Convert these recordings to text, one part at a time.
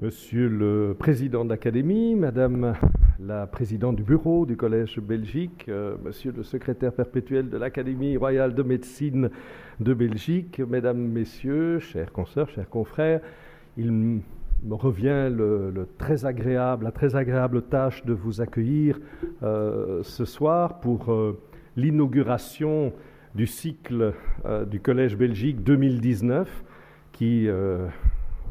Monsieur le président de l'Académie, Madame la présidente du bureau du Collège Belgique, euh, Monsieur le secrétaire perpétuel de l'Académie royale de médecine de Belgique, Mesdames, Messieurs, chers consoeurs, chers confrères, il me revient la très agréable tâche de vous accueillir euh, ce soir pour euh, l'inauguration du cycle du Collège Belgique 2019 qui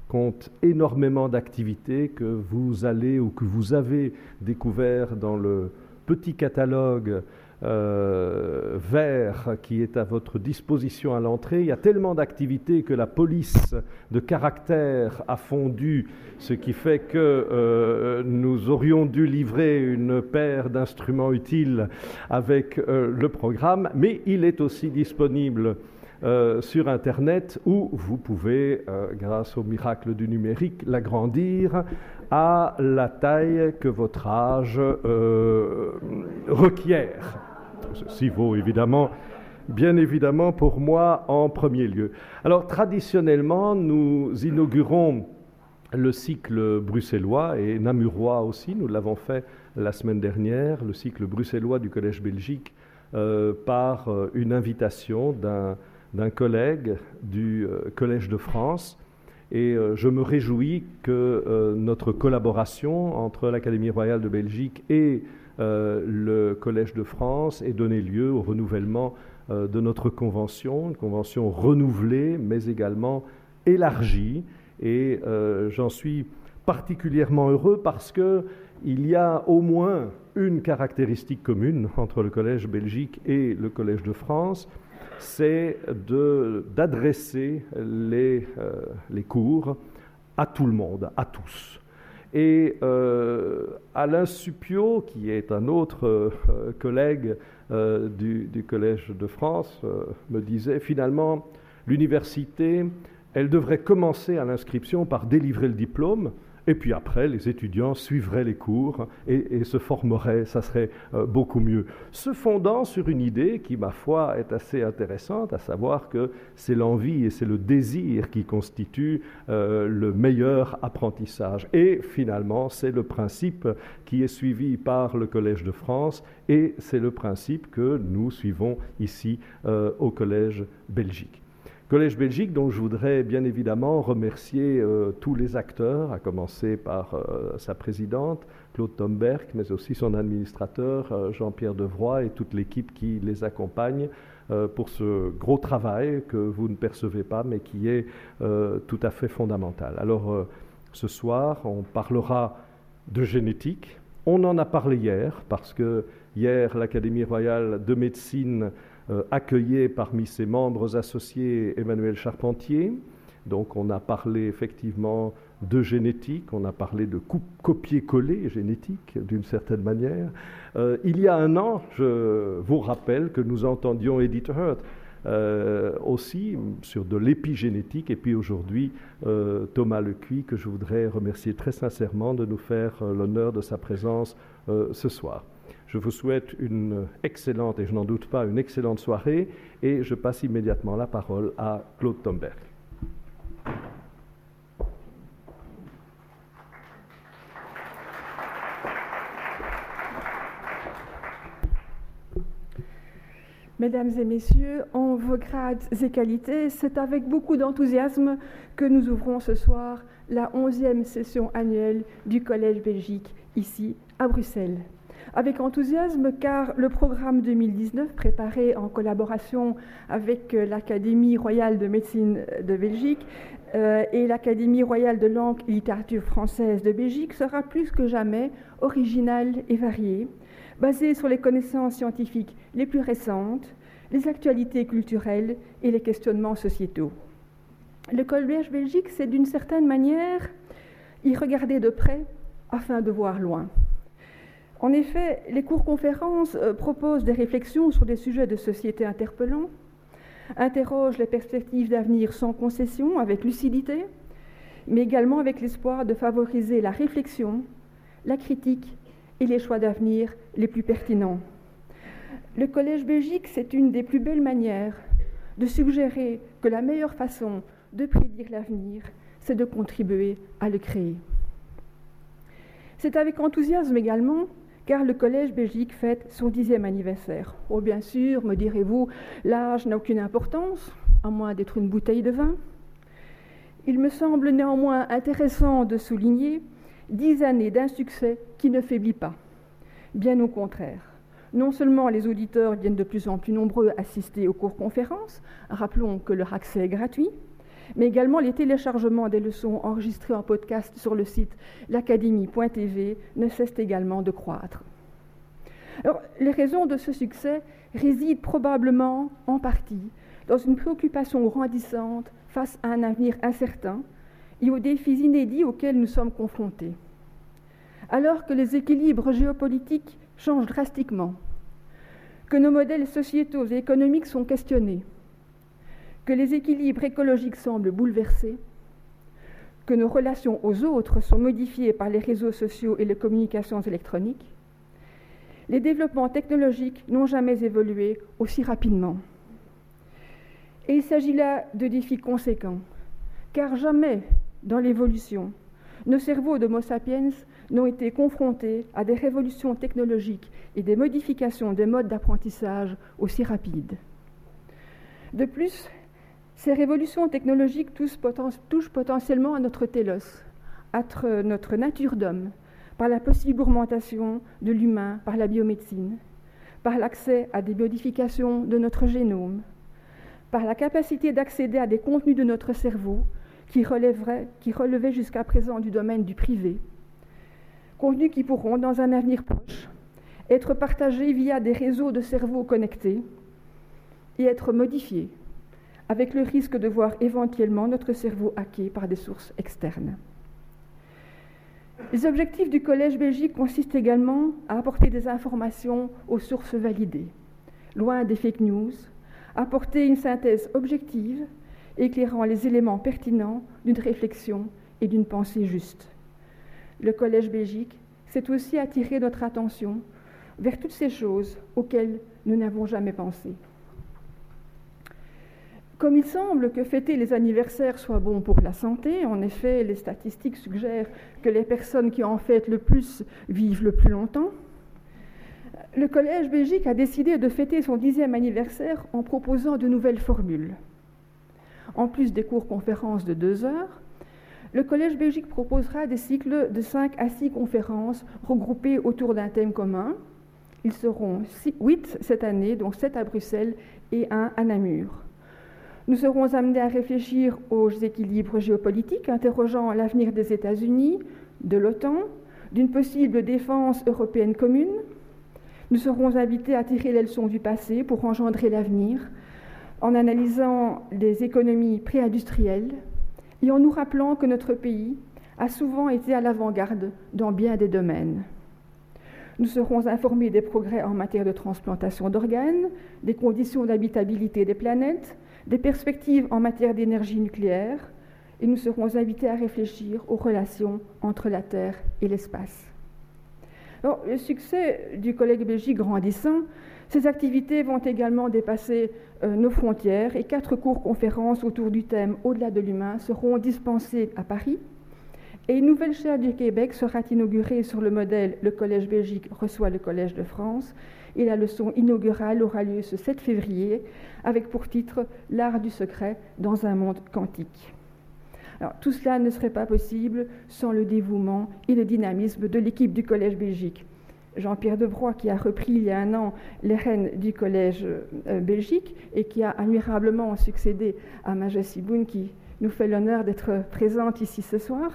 compte énormément d'activités que vous allez ou que vous avez découvert dans le petit catalogue euh, vert qui est à votre disposition à l'entrée. Il y a tellement d'activités que la police de caractère a fondu, ce qui fait que euh, nous aurions dû livrer une paire d'instruments utiles avec euh, le programme, mais il est aussi disponible euh, sur Internet où vous pouvez, euh, grâce au miracle du numérique, l'agrandir à la taille que votre âge euh, requiert. Ceci vaut évidemment, bien évidemment pour moi en premier lieu. Alors traditionnellement, nous inaugurons le cycle bruxellois et namurois aussi. Nous l'avons fait la semaine dernière, le cycle bruxellois du Collège Belgique, par une invitation d'un d'un collègue du euh, Collège de France. Et euh, je me réjouis que euh, notre collaboration entre l'Académie royale de Belgique et le Collège de France ait donné lieu au renouvellement de notre convention, une convention renouvelée, mais également élargie. Et j'en suis particulièrement heureux parce que il y a au moins une caractéristique commune entre le Collège Belgique et le Collège de France, c'est d'adresser les, euh, les, cours à tout le monde, à tous. Et euh, Alain Supio, qui est un autre euh, collègue du, du, Collège de France, me disait finalement, l'université, elle devrait commencer à l'inscription par délivrer le diplôme, et puis après, les étudiants suivraient les cours et, se formeraient, ça serait euh, beaucoup mieux. Se fondant sur une idée qui, ma foi, est assez intéressante, à savoir que c'est l'envie et c'est le désir qui constituent euh, le meilleur apprentissage. Et finalement, c'est le principe qui est suivi par le Collège de France et c'est le principe que nous suivons ici euh, au Collège Belgique. Collège Belgique, dont je voudrais bien évidemment remercier euh, tous les acteurs, à commencer par euh, sa présidente, Claude Tomberg, mais aussi son administrateur, euh, Jean-Pierre Devroy, et toute l'équipe qui les accompagne pour ce gros travail que vous ne percevez pas, mais qui est tout à fait fondamental. Alors, ce soir, on parlera de génétique. On en a parlé hier, parce que hier, l'Académie royale de médecine accueillait parmi ses membres associés Emmanuel Charpentier. Donc on a parlé effectivement de génétique, on a parlé de copier-coller génétique d'une certaine manière. Euh, il y a un an, je vous rappelle que nous entendions Edith Hurt euh, aussi sur de l'épigénétique, et puis aujourd'hui Thomas Lecuy, que je voudrais remercier très sincèrement de nous faire l'honneur de sa présence ce soir. Je vous souhaite une excellente, et je n'en doute pas, une excellente soirée, et je passe immédiatement la parole à Claude Tomberg. Mesdames et messieurs, en vos grades et qualités, c'est avec beaucoup d'enthousiasme que nous ouvrons ce soir la onzième session annuelle du Collège Belgique, ici à Bruxelles avec enthousiasme car le programme 2019, préparé en collaboration avec euh, l'Académie royale de médecine de Belgique euh, et l'Académie royale de langue et littérature française de Belgique, sera plus que jamais original et varié, basé sur les connaissances scientifiques les plus récentes, les actualités culturelles et les questionnements sociétaux. Le Collège Belgique, c'est d'une certaine manière y regarder de près afin de voir loin. En effet, les cours-conférences euh, proposent des réflexions sur des sujets de société interpellants, interrogent les perspectives d'avenir sans concession, avec lucidité, mais également avec l'espoir de favoriser la réflexion, la critique et les choix d'avenir les plus pertinents. Le Collège Belgique, c'est une des plus belles manières de suggérer que la meilleure façon de prédire l'avenir, c'est de contribuer à le créer. C'est avec enthousiasme également car le Collège Belgique fête son dixième anniversaire. Oh bien sûr, me direz-vous, l'âge n'a aucune importance, à moins d'être une bouteille de vin. Il me semble néanmoins intéressant de souligner dix années d'un succès qui ne faiblit pas. Bien au contraire. Non seulement les auditeurs viennent de plus en plus nombreux assister aux cours conférences, rappelons que leur accès est gratuit, mais également les téléchargements des leçons enregistrées en podcast sur le site l'académie.tv ne cessent également de croître. les raisons de ce succès résident probablement en partie dans une préoccupation grandissante face à un avenir incertain et aux défis inédits auxquels nous sommes confrontés. Alors que les équilibres géopolitiques changent drastiquement, que nos modèles sociétaux et économiques sont questionnés, que les équilibres écologiques semblent bouleversés, que nos relations aux autres sont modifiées par les réseaux sociaux et les communications électroniques, les développements technologiques n'ont jamais évolué aussi rapidement. Et il s'agit là de défis conséquents, car jamais dans l'évolution, nos cerveaux d'Homo sapiens n'ont été confrontés à des révolutions technologiques et des modifications des modes d'apprentissage aussi rapides. De plus, ces révolutions technologiques touchent, potentiellement à notre télos, à notre nature d'homme, par la possible augmentation de l'humain par la biomédecine, par l'accès à des modifications de notre génome, par la capacité d'accéder à des contenus de notre cerveau qui, qui relevaient jusqu'à présent du domaine du privé, contenus qui pourront, dans un avenir proche, être partagés via des réseaux de cerveaux connectés et être modifiés avec le risque de voir éventuellement notre cerveau hacké par des sources externes. Les objectifs du Collège Belgique consistent également à apporter des informations aux sources validées, loin des fake news, apporter une synthèse objective éclairant les éléments pertinents d'une réflexion et d'une pensée juste. Le Collège Belgique s'est aussi attiré notre attention vers toutes ces choses auxquelles nous n'avons jamais pensé. Comme il semble que fêter les anniversaires soit bon pour la santé, en effet, les statistiques suggèrent que les personnes qui en fêtent le plus vivent le plus longtemps, le Collège Belgique a décidé de fêter son dixième anniversaire en proposant de nouvelles formules. En plus des cours-conférences de deux heures, le Collège Belgique proposera des cycles de cinq à six conférences regroupées autour d'un thème commun. Ils seront huit cette année, dont sept à Bruxelles et un à Namur. Nous serons amenés à réfléchir aux équilibres géopolitiques, interrogeant l'avenir des États-Unis, de l'OTAN, d'une possible défense européenne commune. Nous serons invités à tirer les leçons du passé pour engendrer l'avenir, en analysant les économies préindustrielles et en nous rappelant que notre pays a souvent été à l'avant-garde dans bien des domaines. Nous serons informés des progrès en matière de transplantation d'organes, des conditions d'habitabilité des planètes, des perspectives en matière d'énergie nucléaire et nous serons invités à réfléchir aux relations entre la Terre et l'espace. le succès du collègue Belgique grandissant, ces activités vont également dépasser euh, nos frontières et quatre cours-conférences autour du thème Au-delà de l'humain seront dispensées à Paris. Et une nouvelle chaire du Québec sera inaugurée sur le modèle Le Collège Belgique reçoit le Collège de France et la leçon inaugurale aura lieu ce 7 février avec pour titre L'art du secret dans un monde quantique. Alors, tout cela ne serait pas possible sans le dévouement et le dynamisme de l'équipe du Collège Belgique. Jean-Pierre Debroy, qui a repris il y a un an les rênes du Collège euh, Belgique et qui a admirablement succédé à Majesty Boone, qui nous fait l'honneur d'être présente ici ce soir,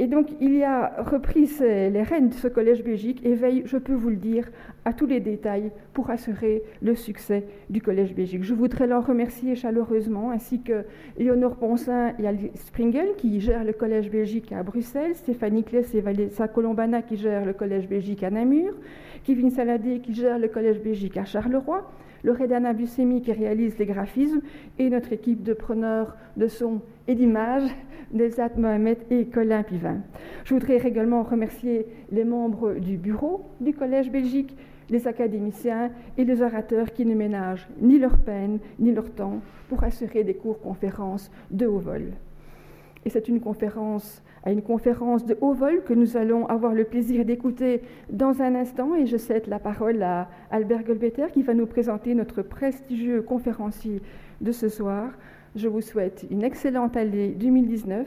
et donc, il y a repris les rênes de ce collège belgique et veille, je peux vous le dire, à tous les détails pour assurer le succès du collège belgique. Je voudrais l'en remercier chaleureusement, ainsi que Léonore Ponsin et Alice Springel qui gèrent le collège belgique à Bruxelles, Stéphanie Kless et Valessa Colombana qui gèrent le collège belgique à Namur, Kevin Saladé qui gère le collège belgique à Charleroi, Loredana Buscemi qui réalise les graphismes et notre équipe de preneurs de son et d'images Nezat Mohamed et Colin Pivin. Je voudrais également remercier les membres du bureau du Collège Belgique, les académiciens et les orateurs qui ne ménagent ni leur peine ni leur temps pour assurer des cours-conférences de haut vol. Et c'est une conférence à une conférence de haut vol que nous allons avoir le plaisir d'écouter dans un instant. Et je cède la parole à Albert Golbeter qui va nous présenter notre prestigieux conférencier de ce soir. Je vous souhaite une excellente année 2019,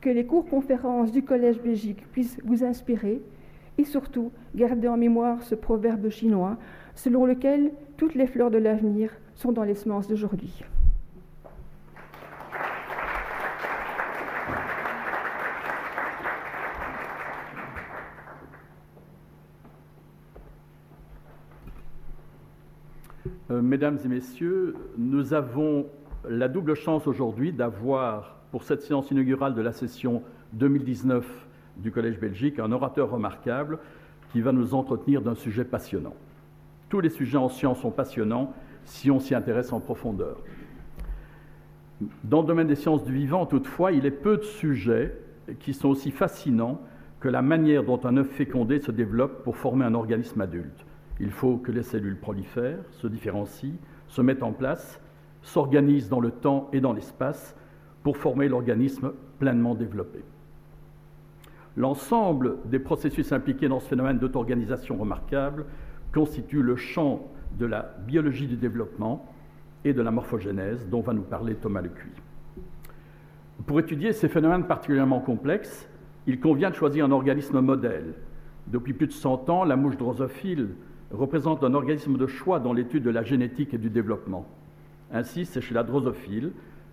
que les cours conférences du Collège Belgique puissent vous inspirer et surtout garder en mémoire ce proverbe chinois selon lequel toutes les fleurs de l'avenir sont dans les semences d'aujourd'hui. Euh, mesdames et messieurs, nous avons la double chance aujourd'hui d'avoir, pour cette séance inaugurale de la session 2019 du Collège Belgique, un orateur remarquable qui va nous entretenir d'un sujet passionnant. Tous les sujets en sciences sont passionnants si on s'y intéresse en profondeur. Dans le domaine des sciences du vivant, toutefois, il est peu de sujets qui sont aussi fascinants que la manière dont un œuf fécondé se développe pour former un organisme adulte. Il faut que les cellules prolifèrent, se différencient, se mettent en place, s'organisent dans le temps et dans l'espace pour former l'organisme pleinement développé. L'ensemble des processus impliqués dans ce phénomène d'auto-organisation remarquable constitue le champ de la biologie du développement et de la morphogénèse dont va nous parler Thomas Lecuy. Pour étudier ces phénomènes particulièrement complexes, il convient de choisir un organisme modèle. Depuis plus de 100 ans, la mouche drosophile représente un organisme de choix dans l'étude de la génétique et du développement. Ainsi, c'est chez la drosophile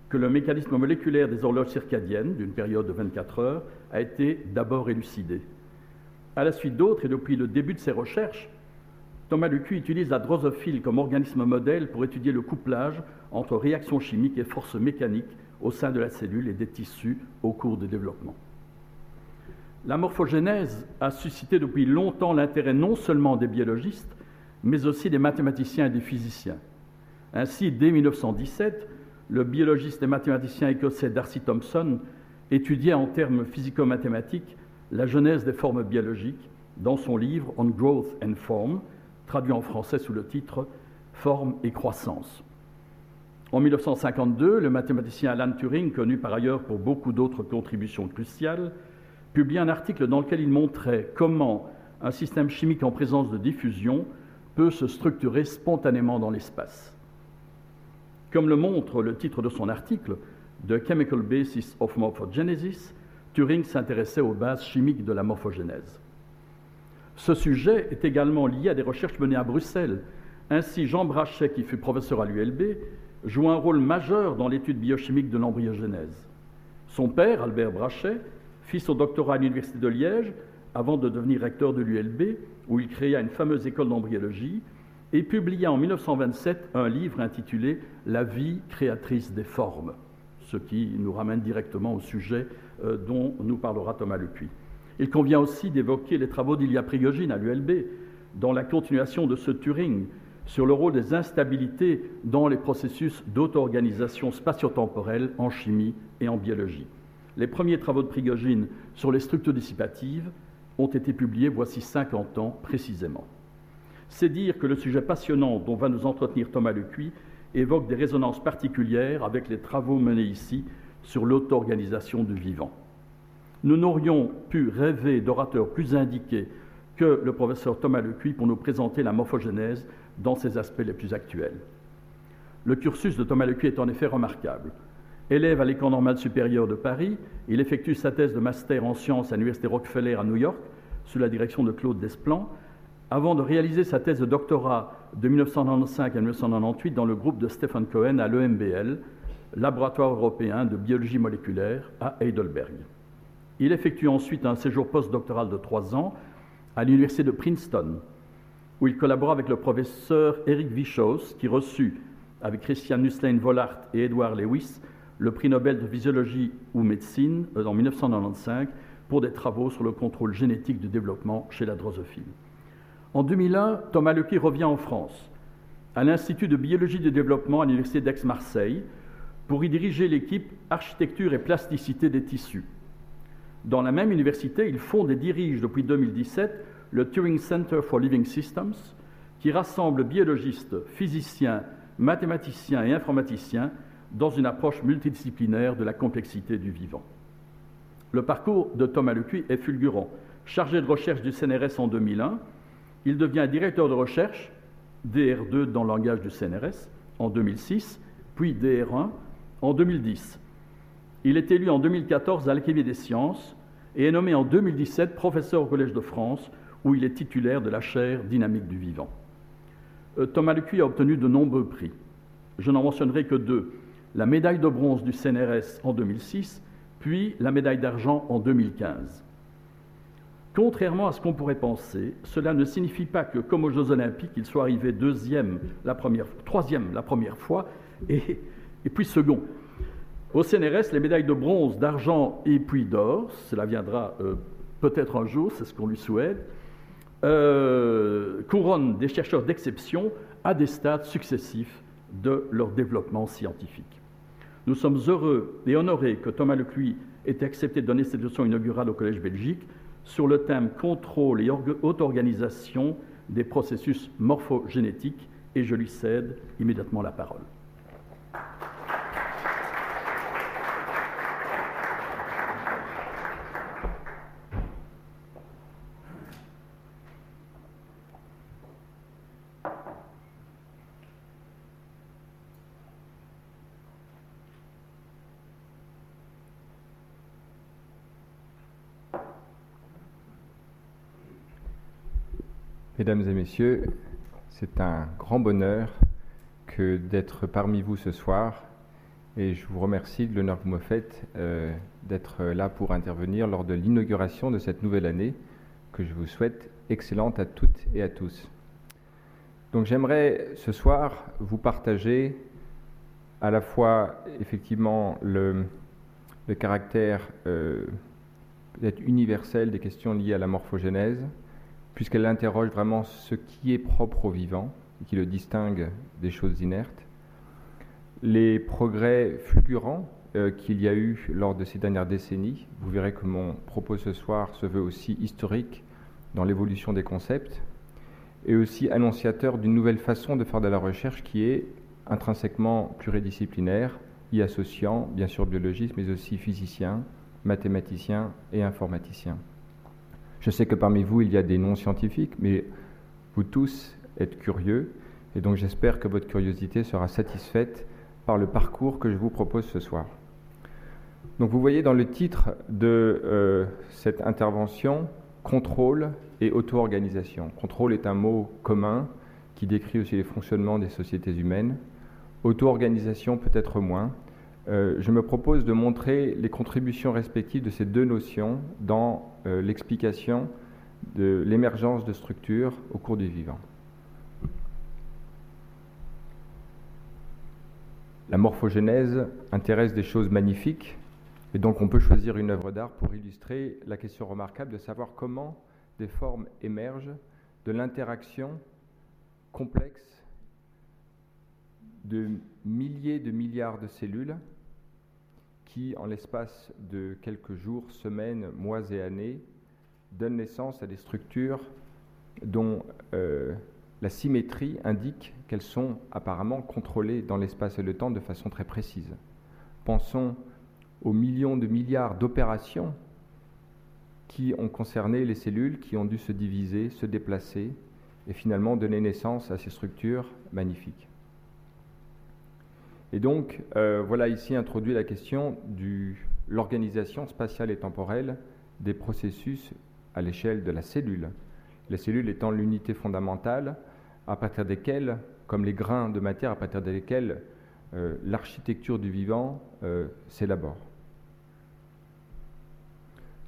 que le mécanisme moléculaire des horloges circadiennes, d'une période de 24 heures, a été d'abord élucidé. À la suite d'autres, et depuis le début de ses recherches, Thomas Lucu utilise la drosophile comme organisme modèle pour étudier le couplage entre réactions chimiques et forces mécaniques au sein de la cellule et des tissus au cours du développement. La morphogénèse a suscité depuis longtemps l'intérêt non seulement des biologistes, mais aussi des mathématiciens et des physiciens. Ainsi, dès 1917, le biologiste et mathématicien écossais Darcy Thompson étudiait en termes physico-mathématiques la genèse des formes biologiques dans son livre On Growth and Form, traduit en français sous le titre Forme et croissance. En 1952, le mathématicien Alan Turing, connu par ailleurs pour beaucoup d'autres contributions cruciales, publie un article dans lequel il montrait comment un système chimique en présence de diffusion peut se structurer spontanément dans l'espace. Comme le montre le titre de son article, The Chemical Basis of Morphogenesis, Turing s'intéressait aux bases chimiques de la morphogénèse. Ce sujet est également lié à des recherches menées à Bruxelles. Ainsi, Jean Brachet, qui fut professeur à l'ULB, joue un rôle majeur dans l'étude biochimique de l'embryogénèse. Son père, Albert Brachet, fit son doctorat à l'Université de Liège avant de devenir recteur de l'ULB, où il créa une fameuse école d'embryologie et publia en 1927 un livre intitulé La vie créatrice des formes, ce qui nous ramène directement au sujet euh, dont nous parlera Thomas Lepuy. Il convient aussi d'évoquer les travaux d'Ilya Prigogine à l'ULB, dans la continuation de ce Turing, sur le rôle des instabilités dans les processus d'auto-organisation spatio-temporelle en chimie et en biologie. Les premiers travaux de Prigogine sur les structures dissipatives ont été publiés voici 50 ans précisément. C'est dire que le sujet passionnant dont va nous entretenir Thomas Lecuy évoque des résonances particulières avec les travaux menés ici sur l'auto-organisation du vivant. Nous n'aurions pu rêver d'orateurs plus indiqués que le professeur Thomas Lecuy pour nous présenter la morphogénèse dans ses aspects les plus actuels. Le cursus de Thomas Lecuy est en effet remarquable. Élève à l'École normale supérieure de Paris, il effectue sa thèse de master en sciences à l'Université Rockefeller à New York, sous la direction de Claude Desplan, avant de réaliser sa thèse de doctorat de 1995 à 1998 dans le groupe de Stephen Cohen à l'EMBL, Laboratoire européen de biologie moléculaire à Heidelberg. Il effectue ensuite un séjour postdoctoral de trois ans à l'Université de Princeton, où il collabora avec le professeur Eric Wischhaus, qui reçut, avec Christian Nusslein Vollart et Edward Lewis, le prix Nobel de physiologie ou médecine euh, en 1995 pour des travaux sur le contrôle génétique du développement chez la drosophile. En 2001, Thomas Lequy revient en France, à l'Institut de biologie du développement à l'Université d'Aix-Marseille, pour y diriger l'équipe architecture et plasticité des tissus. Dans la même université, il fonde et dirige depuis 2017 le Turing Center for Living Systems, qui rassemble biologistes, physiciens, mathématiciens et informaticiens dans une approche multidisciplinaire de la complexité du vivant. Le parcours de Thomas Lecuy est fulgurant. Chargé de recherche du CNRS en 2001, il devient directeur de recherche, DR2 dans le langage du CNRS, en 2006, puis DR1 en 2010. Il est élu en 2014 à l'Académie des sciences et est nommé en 2017 professeur au Collège de France, où il est titulaire de la chaire dynamique du vivant. Euh, Thomas Lecuy a obtenu de nombreux prix. Je n'en mentionnerai que deux. La médaille de bronze du CNRS en 2006, puis la médaille d'argent en 2015. Contrairement à ce qu'on pourrait penser, cela ne signifie pas que, comme aux Jeux Olympiques, il soit arrivé deuxième la première, troisième la première fois et, puis second. Au CNRS, les médailles de bronze, d'argent et puis d'or, cela viendra euh, peut-être un jour, c'est ce qu'on lui souhaite, euh, couronnent des chercheurs d'exception à des stades successifs de leur développement scientifique. Nous sommes heureux et honorés que Thomas Lecuy ait accepté de donner cette leçon inaugurale au Collège Belgique sur le thème contrôle et auto-organisation des processus morphogénétiques et je lui cède immédiatement la parole. Mesdames et messieurs, c'est un grand bonheur que d'être parmi vous ce soir et je vous remercie de l'honneur que vous me faites euh, d'être là pour intervenir lors de l'inauguration de cette nouvelle année que je vous souhaite excellente à toutes et à tous. Donc j'aimerais ce soir vous partager à la fois effectivement le, caractère euh, universel des questions liées à la morphogénèse, puisqu'elle interroge vraiment ce qui est propre au vivant qui le distingue des choses inertes. Les progrès fulgurants euh, qu'il y a eu lors de ces dernières décennies, vous verrez que mon propos ce soir se veut aussi historique dans l'évolution des concepts et aussi annonciateur d'une nouvelle façon de faire de la recherche qui est intrinsèquement pluridisciplinaire, y associant bien sûr biologistes, mais aussi physiciens, mathématiciens et informaticiens. Je sais que parmi vous, il y a des non-scientifiques, mais vous tous êtes curieux, et donc j'espère que votre curiosité sera satisfaite par le parcours que je vous propose ce soir. Donc vous voyez dans le titre de euh, cette intervention, contrôle et auto-organisation. Contrôle est un mot commun qui décrit aussi les fonctionnements des sociétés humaines. Auto-organisation peut-être moins. Euh, je me propose de montrer les contributions respectives de ces deux notions dans euh, l'explication de l'émergence de structures au cours du vivant. La morphogénèse intéresse des choses magnifiques, et donc on peut choisir une œuvre d'art pour illustrer la question remarquable de savoir comment des formes émergent de l'interaction complexe de milliers de milliards de cellules qui, en l'espace de quelques jours, semaines, mois et années, donnent naissance à des structures dont euh, la symétrie indique qu'elles sont apparemment contrôlées dans l'espace et le temps de façon très précise. Pensons aux millions de milliards d'opérations qui ont concerné les cellules, qui ont dû se diviser, se déplacer et finalement donner naissance à ces structures magnifiques. Et donc, euh, voilà ici introduit la question de l'organisation spatiale et temporelle des processus à l'échelle de la cellule. La cellule étant l'unité fondamentale à partir desquelles, comme les grains de matière à partir desquels euh, l'architecture du vivant euh, s'élabore.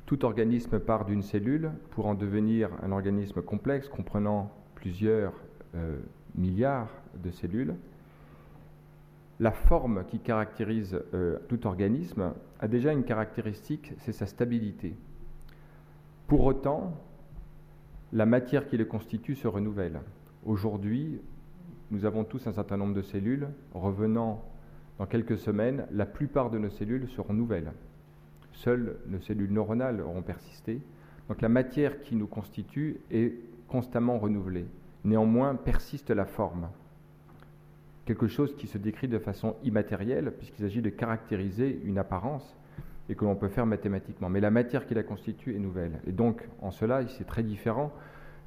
Tout organisme part d'une cellule pour en devenir un organisme complexe comprenant plusieurs milliards de cellules la forme qui caractérise euh, tout organisme a déjà une caractéristique, c'est sa stabilité. Pour autant, la matière qui le constitue se renouvelle. Aujourd'hui, nous avons tous un certain nombre de cellules. Revenant dans quelques semaines, la plupart de nos cellules seront nouvelles. Seules nos cellules neuronales auront persisté. Donc la matière qui nous constitue est constamment renouvelée. Néanmoins, persiste la forme quelque chose qui se décrit de façon immatérielle, puisqu'il s'agit de caractériser une apparence, et que l'on peut faire mathématiquement. Mais la matière qui la constitue est nouvelle. Et donc, en cela, c'est très différent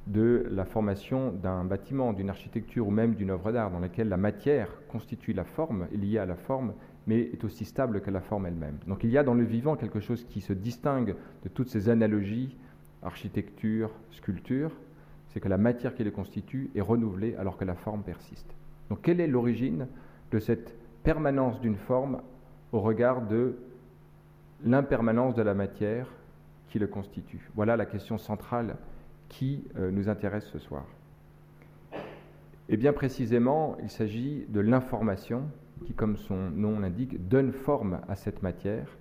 de la formation d'un bâtiment, d'une architecture ou même d'une œuvre d'art, dans laquelle la matière constitue la forme, est liée à la forme, mais est aussi stable que la forme elle-même. Donc il y a dans le vivant quelque chose qui se distingue de toutes ces analogies, architecture, sculpture, c'est que la matière qui les constitue est renouvelée alors que la forme persiste. Donc quelle est l'origine de cette permanence d'une forme au regard de l'impermanence de la matière qui le constitue? Voilà la question centrale qui euh, nous intéresse ce soir. Et bien précisément, il s'agit de l'information qui, comme son nom l'indique, donne forme à cette matière.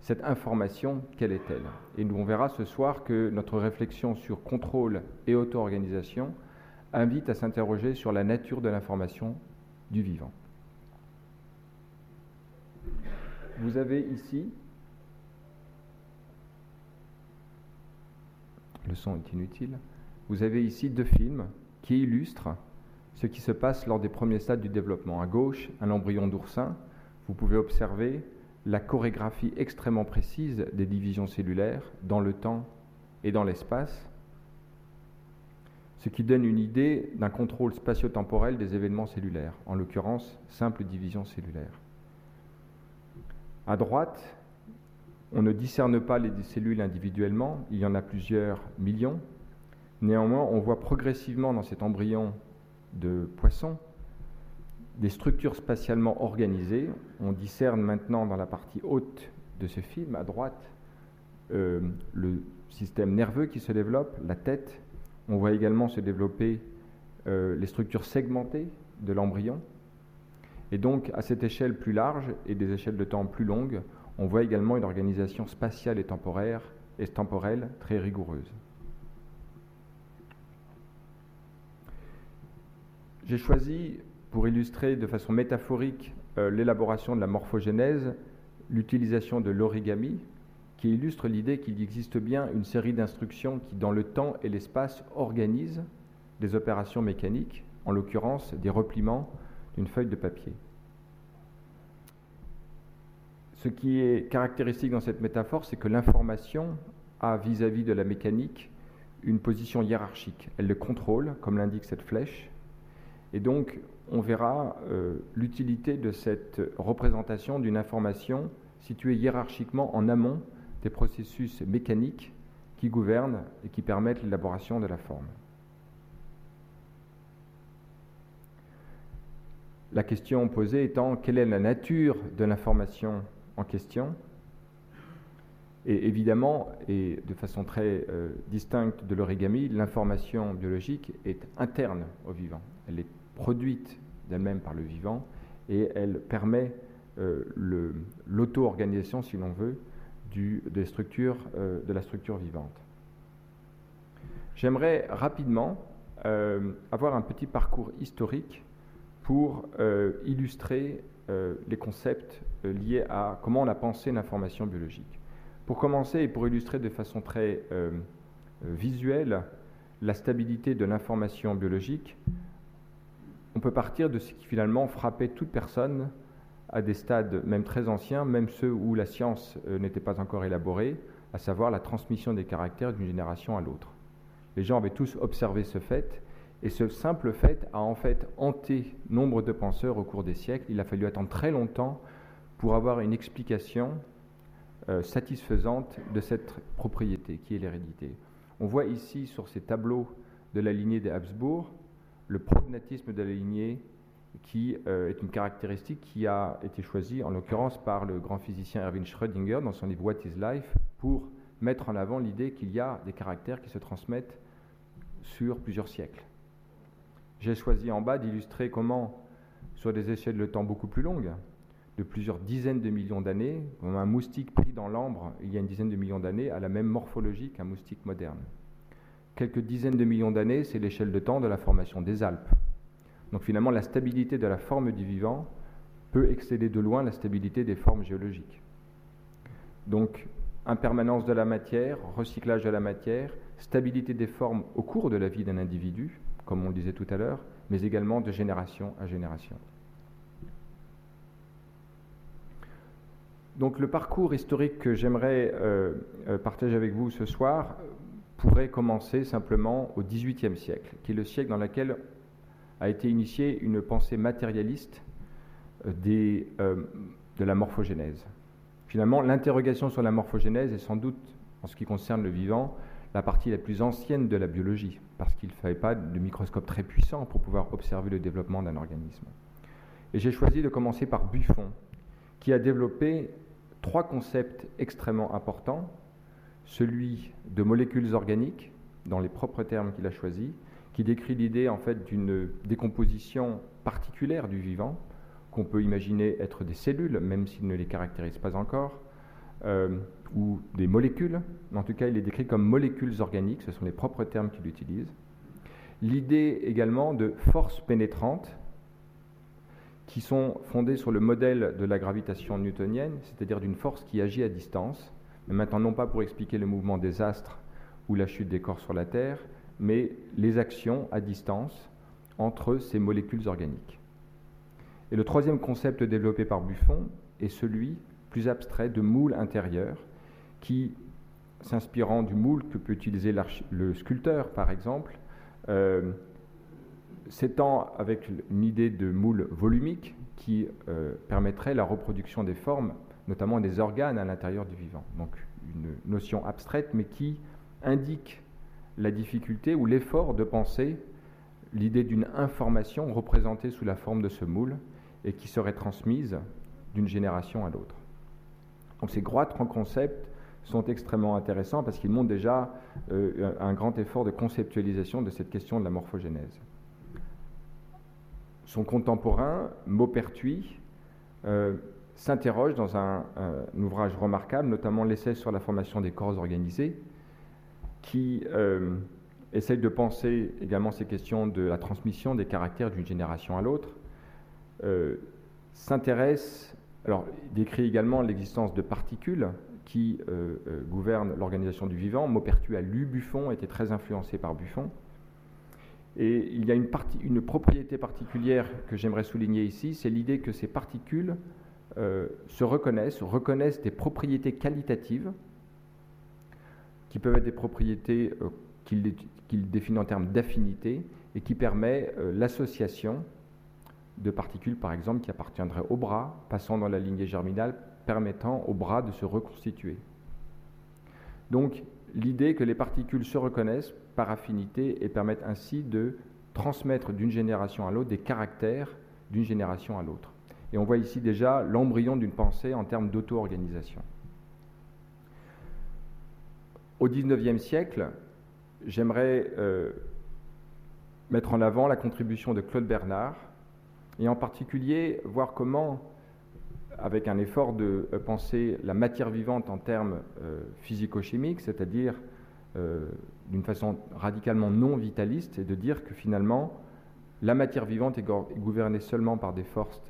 Cette information, quelle est-elle? Et nous, on verra ce soir que notre réflexion sur contrôle et auto-organisation invite à s'interroger sur la nature de l'information du vivant. Vous avez ici, le son est inutile, vous avez ici deux films qui illustrent ce qui se passe lors des premiers stades du développement. À gauche, un embryon d'oursin. Vous pouvez observer la chorégraphie extrêmement précise des divisions cellulaires dans le temps et dans l'espace, ce qui donne une idée d'un contrôle spatio-temporel des événements cellulaires, en l'occurrence simple division cellulaire. À droite, on ne discerne pas les cellules individuellement, il y en a plusieurs millions. Néanmoins, on voit progressivement dans cet embryon de poissons, des structures spatialement organisées. On discerne maintenant dans la partie haute de ce film, à droite, euh, le système nerveux qui se développe, la tête. On voit également se développer euh, les structures segmentées de l'embryon. Et donc, à cette échelle plus large et des échelles de temps plus longues, on voit également une organisation spatiale et temporaire et temporelle très rigoureuse. J'ai choisi, pour illustrer de façon métaphorique euh, l'élaboration de la morphogénèse, l'utilisation de l'origami, qui illustre l'idée qu'il existe bien une série d'instructions qui, dans le temps et l'espace, organisent des opérations mécaniques, en l'occurrence des repliements d'une feuille de papier. Ce qui est caractéristique dans cette métaphore, c'est que l'information a vis-à-vis -vis de la mécanique une position hiérarchique. Elle le contrôle, comme l'indique cette flèche, et donc, on verra euh, l'utilité de cette représentation d'une information située hiérarchiquement en amont des processus mécaniques qui gouvernent et qui permettent l'élaboration de la forme. La question posée étant quelle est la nature de l'information en question? Et évidemment, et de façon très euh, distincte de l'origami, l'information biologique est interne au vivant. Elle est produite d'elle-même par le vivant et elle permet euh, l'auto-organisation, si l'on veut, euh, de la structure vivante. J'aimerais rapidement euh, avoir un petit parcours historique pour illustrer les concepts liés à comment on a pensé l'information biologique. Pour commencer et pour illustrer de façon très visuelle la stabilité de l'information biologique, on peut partir de ce qui finalement frappait toute personne à des stades même très anciens, même ceux où la science euh, n'était pas encore élaborée, à savoir la transmission des caractères d'une génération à l'autre. Les gens avaient tous observé ce fait, et ce simple fait a en fait hanté nombre de penseurs au cours des siècles. Il a fallu attendre très longtemps pour avoir une explication euh, satisfaisante de cette propriété qui est l'hérédité. On voit ici sur ces tableaux de la lignée des Habsbourg le prognatisme de la lignée qui euh, est une caractéristique qui a été choisie en l'occurrence par le grand physicien Erwin Schrödinger dans son livre What is Life pour mettre en avant l'idée qu'il y a des caractères qui se transmettent sur plusieurs siècles. J'ai choisi en bas d'illustrer comment, sur des échelles de temps beaucoup plus longues, de plusieurs dizaines de millions d'années, un moustique pris dans l'ambre il y a une dizaine de millions d'années a la même morphologie qu'un moustique moderne quelques dizaines de millions d'années, c'est l'échelle de temps de la formation des Alpes. Donc finalement, la stabilité de la forme du vivant peut excéder de loin la stabilité des formes géologiques. Donc, impermanence de la matière, recyclage de la matière, stabilité des formes au cours de la vie d'un individu, comme on le disait tout à l'heure, mais également de génération à génération. Donc le parcours historique que j'aimerais euh, euh, partager avec vous ce soir pourrait commencer simplement au XVIIIe siècle, qui est le siècle dans lequel a été initiée une pensée matérialiste des, de la morphogénèse. Finalement, l'interrogation sur la morphogénèse est sans doute, en ce qui concerne le vivant, la partie la plus ancienne de la biologie, parce qu'il ne fallait pas de microscope très puissant pour pouvoir observer le développement d'un organisme. Et j'ai choisi de commencer par Buffon, qui a développé trois concepts extrêmement importants. Celui de molécules organiques, dans les propres termes qu'il a choisis, qui décrit l'idée en fait d'une décomposition particulière du vivant, qu'on peut imaginer être des cellules, même s'il ne les caractérise pas encore, euh, ou des molécules. En tout cas, il est décrit comme molécules organiques, ce sont les propres termes qu'il utilise. L'idée également de forces pénétrantes, qui sont fondées sur le modèle de la gravitation newtonienne, c'est-à-dire d'une force qui agit à distance, mais maintenant non pas pour expliquer le mouvement des astres ou la chute des corps sur la Terre, mais les actions à distance entre ces molécules organiques. Et le troisième concept développé par Buffon est celui plus abstrait de moule intérieur, qui, s'inspirant du moule que peut utiliser le sculpteur par exemple, euh, s'étend avec une idée de moule volumique qui euh, permettrait la reproduction des formes, notamment des organes à l'intérieur du vivant. Donc une notion abstraite, mais qui indique la difficulté ou l'effort de penser l'idée d'une information représentée sous la forme de ce moule et qui serait transmise d'une génération à l'autre. Donc ces trois concepts sont extrêmement intéressants parce qu'ils montrent déjà euh, un grand effort de conceptualisation de cette question de la morphogénèse. Son contemporain, Maupertuis, euh, s'interroge dans un, ouvrage remarquable, notamment l'essai sur la formation des corps organisés, qui euh, essaye de penser également ces questions de la transmission des caractères d'une génération à l'autre, euh, s'intéresse, alors décrit également l'existence de particules qui gouvernent l'organisation du vivant. Maupertuis a lu Buffon, était très influencé par Buffon. Et il y a une, propriété particulière que j'aimerais souligner ici, c'est l'idée que ces particules euh, se reconnaissent, reconnaissent des propriétés qualitatives, qui peuvent être des propriétés euh, qu'il définit en termes d'affinité, et qui permet euh, l'association de particules, par exemple, qui appartiendraient au bras, passant dans la lignée germinale, permettant au bras de se reconstituer. Donc, l'idée que les particules se reconnaissent par affinité et permettent ainsi de transmettre d'une génération à l'autre des caractères d'une génération à l'autre. Et on voit ici déjà l'embryon d'une pensée en termes d'auto-organisation. Au XIXe siècle, j'aimerais euh, mettre en avant la contribution de Claude Bernard et en particulier voir comment, avec un effort de euh, penser la matière vivante en termes euh, physico-chimiques, c'est-à-dire d'une façon radicalement non vitaliste, et de dire que finalement, la matière vivante est gouvernée seulement par des forces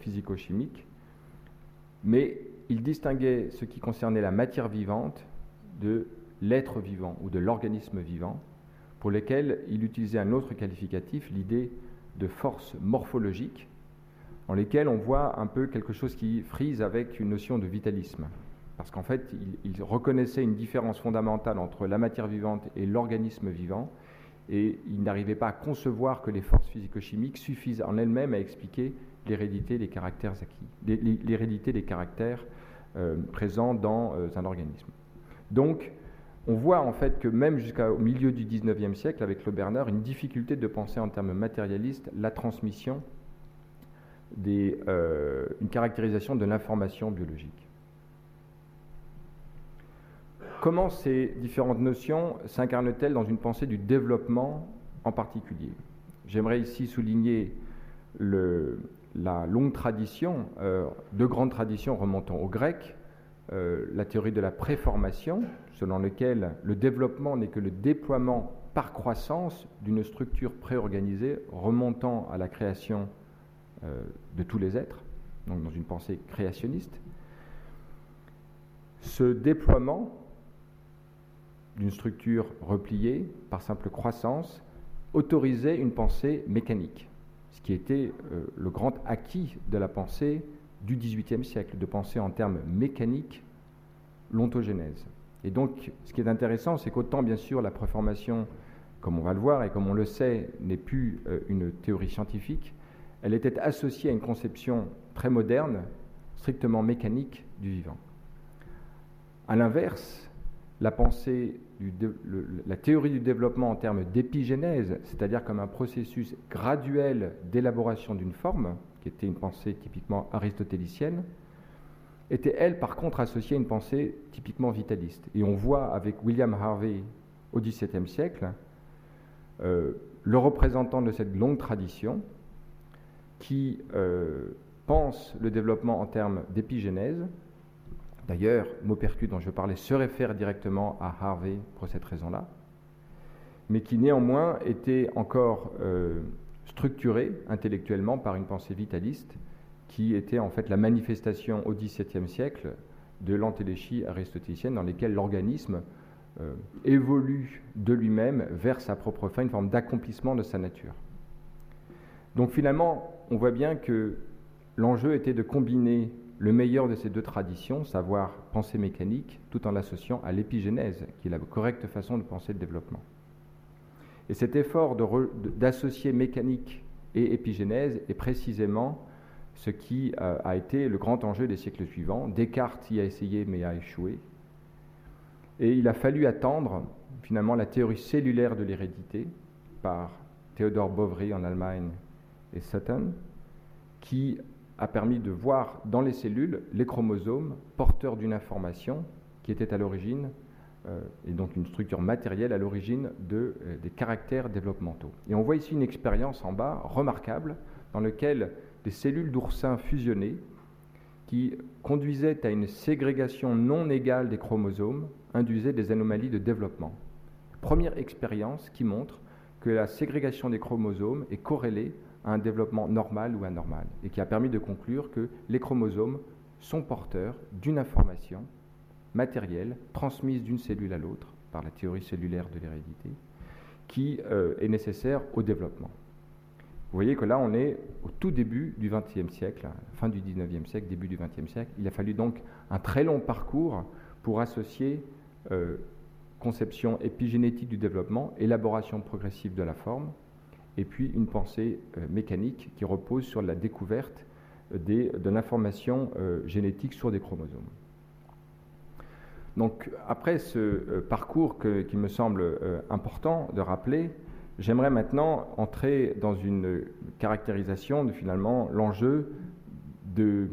physico-chimiques, mais il distinguait ce qui concernait la matière vivante de l'être vivant ou de l'organisme vivant, pour lesquels il utilisait un autre qualificatif, l'idée de force morphologique, en lesquelles on voit un peu quelque chose qui frise avec une notion de vitalisme parce qu'en fait, il, reconnaissait une différence fondamentale entre la matière vivante et l'organisme vivant, et il n'arrivait pas à concevoir que les forces physico-chimiques suffisent en elles-mêmes à expliquer l'hérédité des caractères acquis, l'hérédité des caractères euh, présents dans euh, un organisme. Donc, on voit en fait que même jusqu'au milieu du XIXe siècle, avec le Bernard, une difficulté de penser en termes matérialistes la transmission, des, euh, une caractérisation de l'information biologique. Comment ces différentes notions s'incarnent-elles dans une pensée du développement en particulier? J'aimerais ici souligner la longue tradition, euh, de grandes traditions remontant au grec, euh, la théorie de la préformation, selon laquelle le développement n'est que le déploiement par croissance d'une structure préorganisée remontant à la création euh, de tous les êtres, donc dans une pensée créationniste. Ce déploiement d'une structure repliée par simple croissance autorisait une pensée mécanique, ce qui était euh, le grand acquis de la pensée du XVIIIe siècle, de penser en termes mécaniques l'ontogénèse. Et donc, ce qui est intéressant, c'est qu'autant, bien sûr, la préformation, comme on va le voir et comme on le sait, n'est plus euh, une théorie scientifique, elle était associée à une conception très moderne, strictement mécanique du vivant. A l'inverse, la pensée, la théorie du développement en termes d'épigénèse, c'est-à-dire comme un processus graduel d'élaboration d'une forme, qui était une pensée typiquement aristotélicienne, était elle par contre associée à une pensée typiquement vitaliste. Et on voit avec William Harvey au XVIIe siècle euh, le représentant de cette longue tradition qui euh, pense le développement en termes d'épigénèse. D'ailleurs, Maupertuis dont je parlais se réfère directement à Harvey pour cette raison-là, mais qui néanmoins était encore euh, structuré intellectuellement par une pensée vitaliste qui était en fait la manifestation au XVIIe siècle de l'antéléchie aristotélicienne dans lesquelles l'organisme euh, évolue de lui-même vers sa propre fin, une forme d'accomplissement de sa nature. Donc finalement, on voit bien que l'enjeu était de combiner le meilleur de ces deux traditions, savoir pensée mécanique, tout en l'associant à l'épigénèse, qui est la correcte façon de penser le développement. Et cet effort d'associer mécanique et épigénèse est précisément ce qui euh, a été le grand enjeu des siècles suivants. Descartes y a essayé mais a échoué. Et il a fallu attendre finalement la théorie cellulaire de l'hérédité par Théodore Boveri en Allemagne et Sutton, qui a permis de voir dans les cellules les chromosomes porteurs d'une information qui était à l'origine, et donc une structure matérielle à l'origine de, euh, des caractères développementaux. Et on voit ici une expérience en bas remarquable dans laquelle des cellules d'oursin fusionnées qui conduisaient à une ségrégation non égale des chromosomes induisaient des anomalies de développement. Première expérience qui montre que la ségrégation des chromosomes est corrélée à un développement normal ou anormal, et qui a permis de conclure que les chromosomes sont porteurs d'une information matérielle transmise d'une cellule à l'autre par la théorie cellulaire de l'hérédité, qui euh, est nécessaire au développement. Vous voyez que là, on est au tout début du XXe siècle, fin du XIXe siècle, début du XXe siècle. Il a fallu donc un très long parcours pour associer euh, conception épigénétique du développement, élaboration progressive de la forme, et puis une pensée euh, mécanique qui repose sur la découverte de l'information génétique sur des chromosomes. Donc après ce parcours qui me semble important de rappeler, J'aimerais maintenant entrer dans une caractérisation de finalement l'enjeu de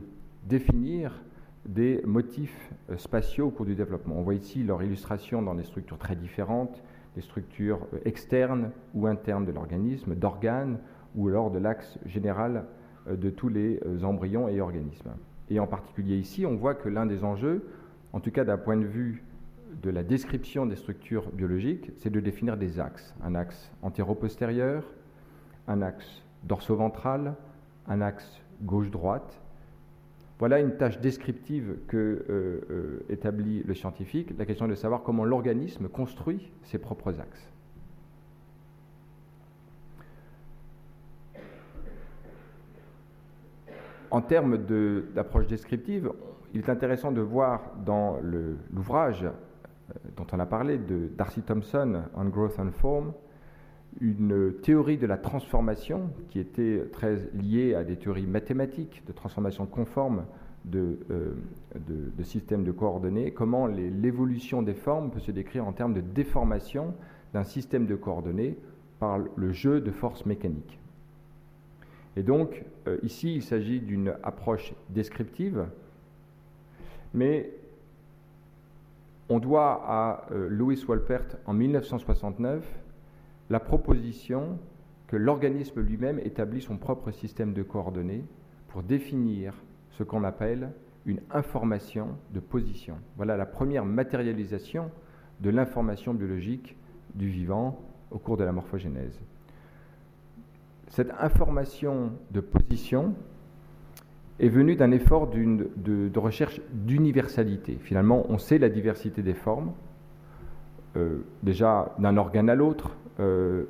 définir des motifs euh, spatiaux au cours du développement. On voit ici leur illustration dans des structures très différentes, des structures euh, externes ou internes de l'organisme, d'organes ou alors de l'axe général euh, de tous les embryons et organismes. Et en particulier ici, on voit que l'un des enjeux, en tout cas d'un point de vue de la description des structures biologiques, c'est de définir des axes. Un axe antéro-postérieur, un axe dorso-ventral, un axe gauche-droite. Voilà une tâche descriptive que euh, euh, établit le scientifique. La question est de savoir comment l'organisme construit ses propres axes. En termes d'approche descriptive, il est intéressant de voir dans l'ouvrage euh, dont on a parlé, de Darcy Thompson, On Growth and Form, une théorie de la transformation qui était très liée à des théories mathématiques de transformation conforme de, euh, de, systèmes de coordonnées, comment l'évolution des formes peut se décrire en termes de déformation d'un système de coordonnées par le jeu de forces mécaniques. Et donc, euh, ici, il s'agit d'une approche descriptive, mais on doit à euh, Louis Wolpert en 1969 la proposition que l'organisme lui-même établit son propre système de coordonnées pour définir ce qu'on appelle une information de position. Voilà la première matérialisation de l'information biologique du vivant au cours de la morphogénèse. Cette information de position est venu d'un effort de, recherche d'universalité. Finalement, on sait la diversité des formes, euh, déjà d'un organe à l'autre, euh,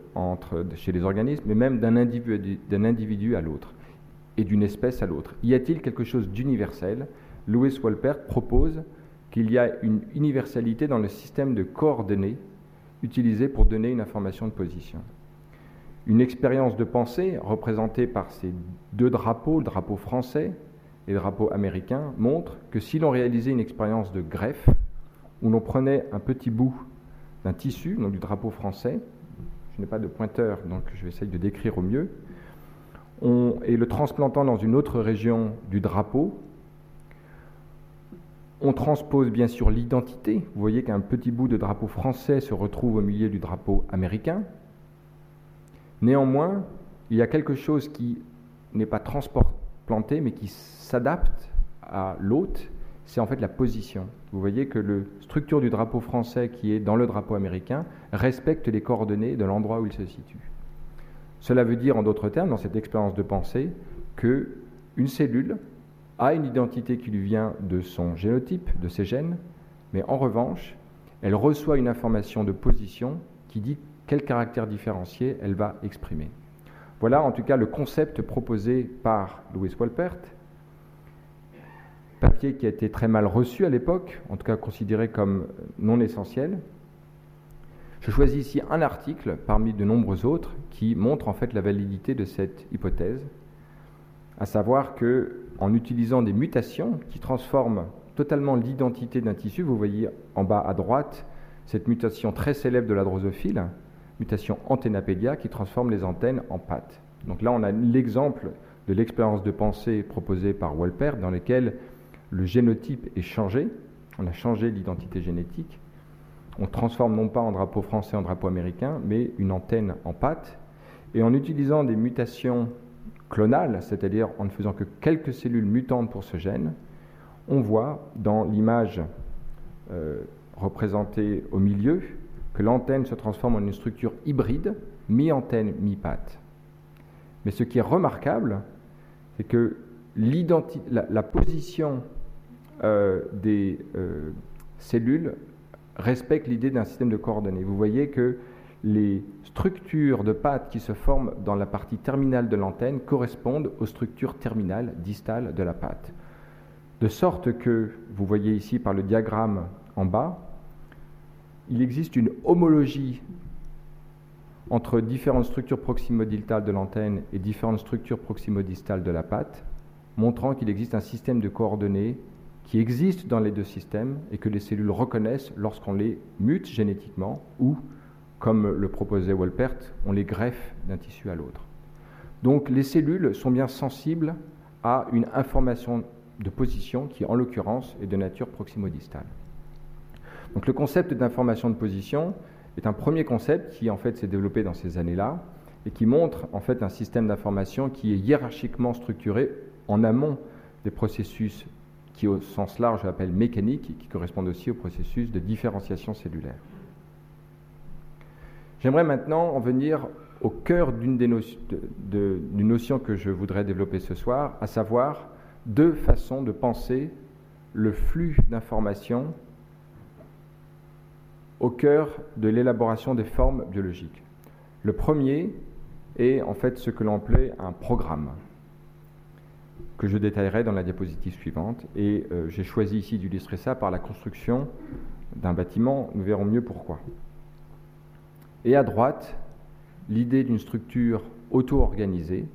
chez les organismes, mais même d'un individu, à l'autre. et d'une espèce à l'autre. Y a-t-il quelque chose d'universel? Louis Wolpert propose qu'il y a une universalité dans le système de coordonnées utilisé pour donner une information de position. Une expérience de pensée représentée par ces deux drapeaux, le drapeau français et le drapeau américain, montre que si l'on réalisait une expérience de greffe, où l'on prenait un petit bout d'un tissu, donc du drapeau français, je n'ai pas de pointeur, donc je vais essayer de décrire au mieux, et le transplantant dans une autre région du drapeau, on transpose bien sûr l'identité. Vous voyez qu'un petit bout de drapeau français se retrouve au milieu du drapeau américain. Néanmoins, il y a quelque chose qui n'est pas transplanté, mais qui s'adapte à l'hôte, c'est en fait la position. Vous voyez que la structure du drapeau français qui est dans le drapeau américain respecte les coordonnées de l'endroit où il se situe. Cela veut dire, en d'autres termes, dans cette expérience de pensée, que une cellule a une identité qui lui vient de son génotype, de ses gènes, mais en revanche, elle reçoit une information de position qui dit quel caractère différencié elle va exprimer. Voilà en tout cas le concept proposé par Louis Wolpert, papier qui a été très mal reçu à l'époque, en tout cas considéré comme non essentiel. Je choisis ici un article parmi de nombreux autres qui montre en fait la validité de cette hypothèse, à savoir que en utilisant des mutations qui transforment totalement l'identité d'un tissu. Vous voyez en bas à droite cette mutation très célèbre de la drosophile, mutation antennapedia, qui transforme les antennes en pattes. Donc là, on a l'exemple de l'expérience de pensée proposée par Wolpert, dans laquelle le génotype est changé. On a changé l'identité génétique. On transforme non pas en drapeau français en drapeau américain, mais une antenne en patte. Et en utilisant des mutations clonale, c'est-à-dire en ne faisant que quelques cellules mutantes pour ce gène, on voit dans l'image euh, représentée au milieu que l'antenne se transforme en une structure hybride, mi-antenne, mi-patte. Mais ce qui est remarquable, c'est que la, position euh, des euh, cellules respecte l'idée d'un système de coordonnées. Vous voyez que les structures de pattes qui se forment dans la partie terminale de l'antenne correspondent aux structures terminales distales de la patte. De sorte que, vous voyez ici par le diagramme en bas, il existe une homologie entre différentes structures proximodistales de l'antenne et différentes structures proximodistales de la patte, montrant qu'il existe un système de coordonnées qui existe dans les deux systèmes et que les cellules reconnaissent lorsqu'on les mute génétiquement ou comme le proposait Wolpert, on les greffe d'un tissu à l'autre. Donc les cellules sont bien sensibles à une information de position qui, en l'occurrence, est de nature proximodistale. Donc le concept d'information de position est un premier concept qui en fait s'est développé dans ces années-là et qui montre en fait un système d'information qui est hiérarchiquement structuré en amont des processus qui au sens large j'appelle mécaniques et qui correspondent aussi au processus de différenciation cellulaire. J'aimerais maintenant en venir au cœur d'une notion que je voudrais développer ce soir, à savoir deux façons de penser le flux d'informations au cœur de l'élaboration des formes biologiques. Le premier est en fait ce que l'on appelait un programme, que je détaillerai dans la diapositive suivante. Et euh, j'ai choisi ici d'illustrer ça par la construction d'un bâtiment. Nous verrons mieux pourquoi. Et à droite, l'idée d'une structure auto-organisée.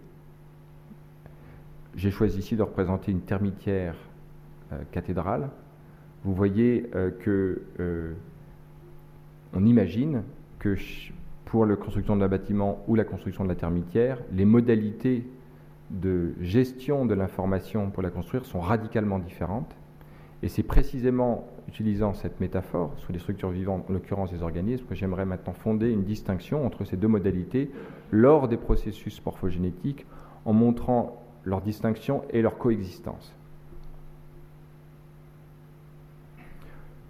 J'ai choisi ici de représenter une termitière euh, cathédrale. Vous voyez euh, que on imagine que pour la construction d'un bâtiment ou la construction de la termitière, les modalités de gestion de l'information pour la construire sont radicalement différentes. Et c'est précisément utilisant cette métaphore sur les structures vivantes, en l'occurrence des organismes, que j'aimerais maintenant fonder une distinction entre ces deux modalités lors des processus morphogénétiques en montrant leur distinction et leur coexistence.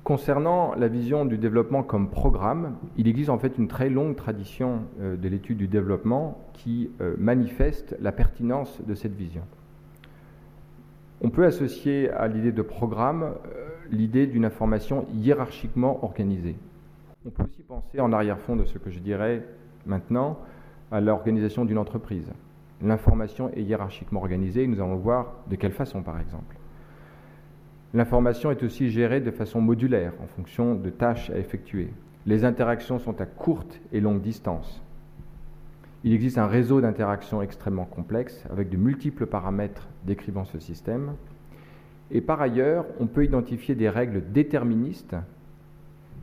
Concernant la vision du développement comme programme, il existe en fait une très longue tradition euh, de l'étude du développement qui euh, manifeste la pertinence de cette vision. On peut associer à l'idée de programme euh, l'idée d'une information hiérarchiquement organisée. On peut aussi penser en arrière-fond de ce que je dirais maintenant à l'organisation d'une entreprise. l'information est hiérarchiquement organisée. Nous allons voir de quelle façon, par exemple. L'information est aussi gérée de façon modulaire en fonction de tâches à effectuer. Les interactions sont à courte et longue distance. Il existe un réseau d'interactions extrêmement complexe avec de multiples paramètres décrivant ce système. Et par ailleurs, on peut identifier des règles déterministes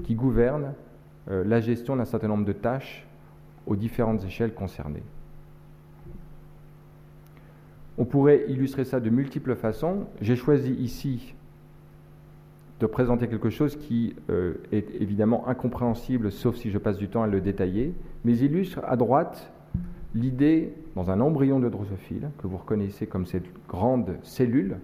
qui gouvernent euh, la gestion d'un certain nombre de tâches aux différentes échelles concernées. On pourrait illustrer ça de multiples façons. J'ai choisi ici de présenter quelque chose qui euh, est évidemment incompréhensible, sauf si je passe du temps à le détailler, mais illustre à droite l'idée, dans un embryon de drosophile, que vous reconnaissez comme cette grande cellule,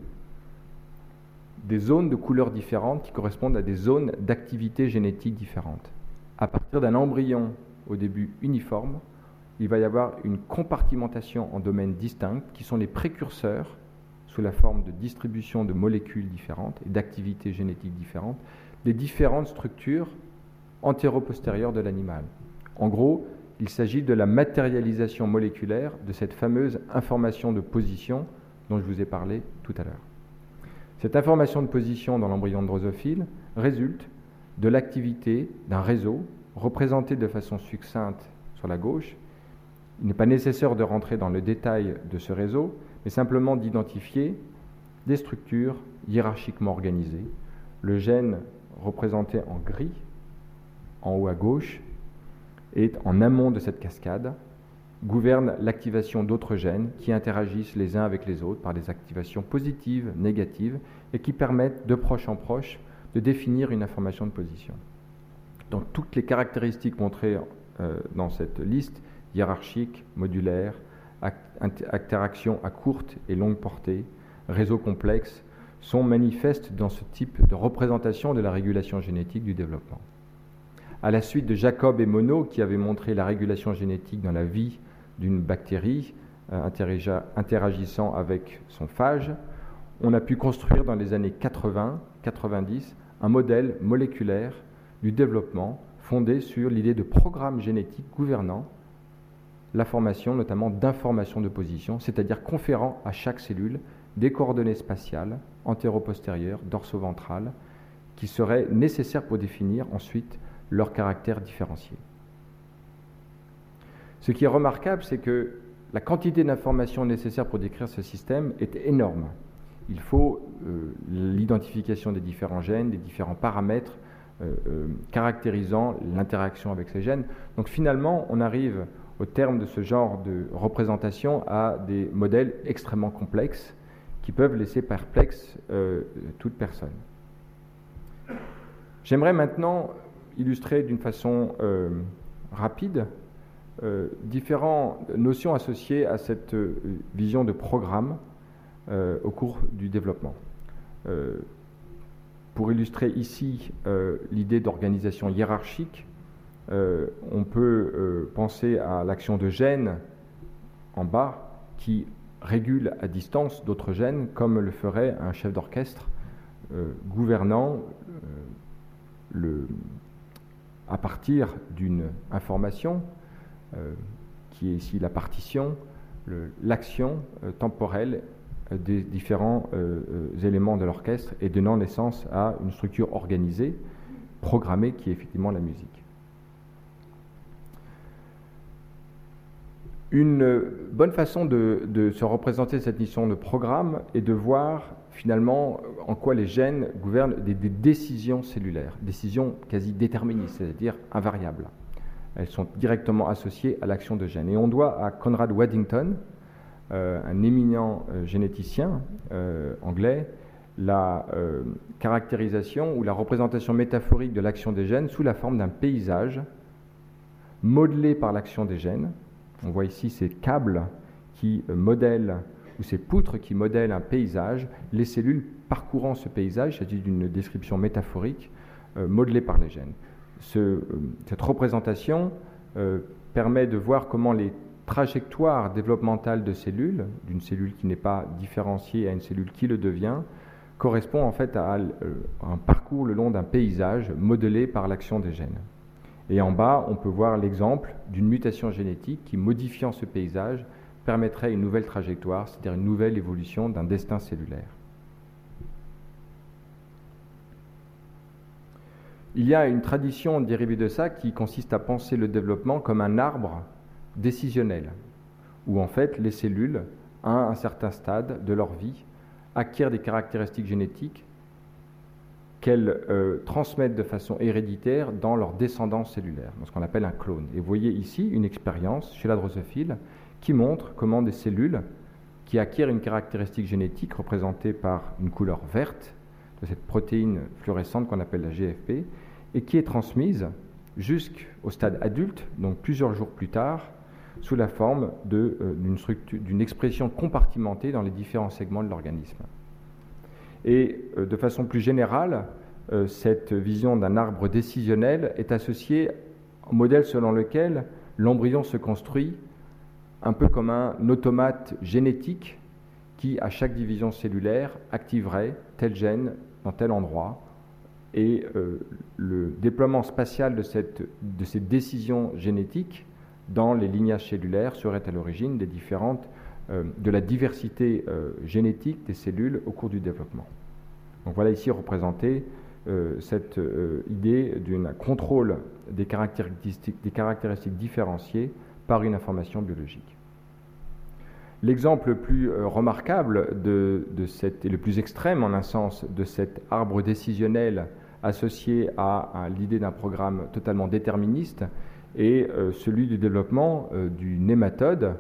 des zones de couleurs différentes qui correspondent à des zones d'activité génétique différentes. À partir d'un embryon au début uniforme, il va y avoir une compartimentation en domaines distincts qui sont les précurseurs sous la forme de distribution de molécules différentes et d'activités génétiques différentes, des différentes structures antéro-postérieures de l'animal. En gros, il s'agit de la matérialisation moléculaire de cette fameuse information de position dont je vous ai parlé tout à l'heure. Cette information de position dans l'embryon drosophile résulte de l'activité d'un réseau représenté de façon succincte sur la gauche. Il n'est pas nécessaire de rentrer dans le détail de ce réseau, mais simplement d'identifier des structures hiérarchiquement organisées. Le gène représenté en gris, en haut à gauche, est en amont de cette cascade, gouverne l'activation d'autres gènes qui interagissent les uns avec les autres par des activations positives, négatives, et qui permettent de proche en proche de définir une information de position. Donc toutes les caractéristiques montrées euh, dans cette liste, hiérarchique, modulaire, interactions à courte et longue portée, réseaux complexes, sont manifestes dans ce type de représentation de la régulation génétique du développement. À la suite de Jacob et Monod, qui avaient montré la régulation génétique dans la vie d'une bactérie euh, interagissant avec son phage, on a pu construire dans les années 80-90 un modèle moléculaire du développement fondé sur l'idée de programme génétique gouvernant la formation notamment d'informations de position, c'est-à-dire conférant à chaque cellule des coordonnées spatiales, antéro-postérieures, dorso-ventrales, qui seraient nécessaires pour définir ensuite leur caractère différencié. Ce qui est remarquable, c'est que la quantité d'informations nécessaires pour décrire ce système est énorme. Il faut euh, l'identification des différents gènes, des différents paramètres euh, euh, caractérisant l'interaction avec ces gènes. Donc finalement, on arrive au terme de ce genre de représentation à des modèles extrêmement complexes qui peuvent laisser perplexe euh, toute personne. J'aimerais maintenant illustrer d'une façon euh, rapide euh, différentes notions associées à cette vision de programme au cours du développement. pour illustrer ici l'idée d'organisation hiérarchique, euh, on peut euh, penser à l'action de gènes en bas qui régule à distance d'autres gènes, comme le ferait un chef d'orchestre euh, gouvernant à partir d'une information, qui est ici la partition, l'action temporelle des différents éléments de l'orchestre et donnant naissance à une structure organisée, programmée, qui est effectivement la musique. Une bonne façon de, se représenter cette mission de programme est de voir finalement en quoi les gènes gouvernent des, décisions cellulaires, décisions quasi déterministes, c'est-à-dire invariables. Elles sont directement associées à l'action de gènes. Et on doit à Conrad Waddington, euh, un éminent euh, généticien euh, anglais, la caractérisation ou la représentation métaphorique de l'action des gènes sous la forme d'un paysage modelé par l'action des gènes, on voit ici ces câbles qui euh, modèlent, ou ces poutres qui modèlent un paysage, les cellules parcourant ce paysage, il s'agit d'une description métaphorique euh, modelée par les gènes. Euh, cette représentation permet de voir comment les trajectoires développementales de cellules, d'une cellule qui n'est pas différenciée à une cellule qui le devient, correspondent en fait à un parcours le long d'un paysage modelé par l'action des gènes. Et en bas, on peut voir l'exemple d'une mutation génétique qui, modifiant ce paysage, permettrait une nouvelle trajectoire, c'est-à-dire une nouvelle évolution d'un destin cellulaire. Il y a une tradition dérivée de ça qui consiste à penser le développement comme un arbre décisionnel, où en fait les cellules, à un certain stade de leur vie, acquièrent des caractéristiques génétiques qu'elles euh, transmettent de façon héréditaire dans leur descendance cellulaire, ce qu'on appelle un clone. Et vous voyez ici une expérience chez la drosophile qui montre comment des cellules qui acquièrent une caractéristique génétique représentée par une couleur verte de cette protéine fluorescente qu'on appelle la GFP, et qui est transmise jusqu'au stade adulte, donc plusieurs jours plus tard, sous la forme euh, d'une expression compartimentée dans les différents segments de l'organisme. Et euh, de façon plus générale, euh, cette vision d'un arbre décisionnel est associée au modèle selon lequel l'embryon se construit un peu comme un automate génétique qui, à chaque division cellulaire, activerait tel gène dans tel endroit. Et euh, le déploiement spatial de, de ces décisions génétiques dans les lignages cellulaires serait à l'origine de la diversité génétique des cellules au cours du développement. Donc voilà ici représenté euh, cette idée d'un contrôle des caractéristiques, différenciées par une information biologique. L'exemple le plus remarquable de, et le plus extrême en un sens de cet arbre décisionnel associé à, l'idée d'un programme totalement déterministe est celui du développement du nématode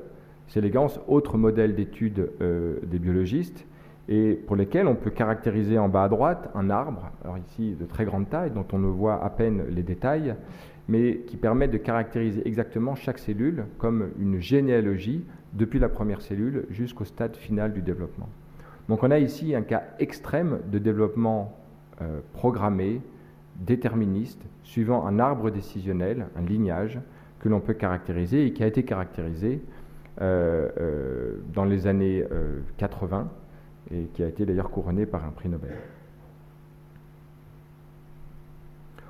c'est l'élégance, autre modèle d'étude euh, des biologistes, et pour lesquels on peut caractériser en bas à droite un arbre, alors ici de très grande taille, dont on ne voit à peine les détails, mais qui permet de caractériser exactement chaque cellule comme une généalogie depuis la première cellule jusqu'au stade final du développement. Donc on a ici un cas extrême de développement euh, programmé, déterministe, suivant un arbre décisionnel, un lignage, que l'on peut caractériser et qui a été caractérisé euh, euh, dans les années 80 euh, et qui a été d'ailleurs couronné par un prix Nobel.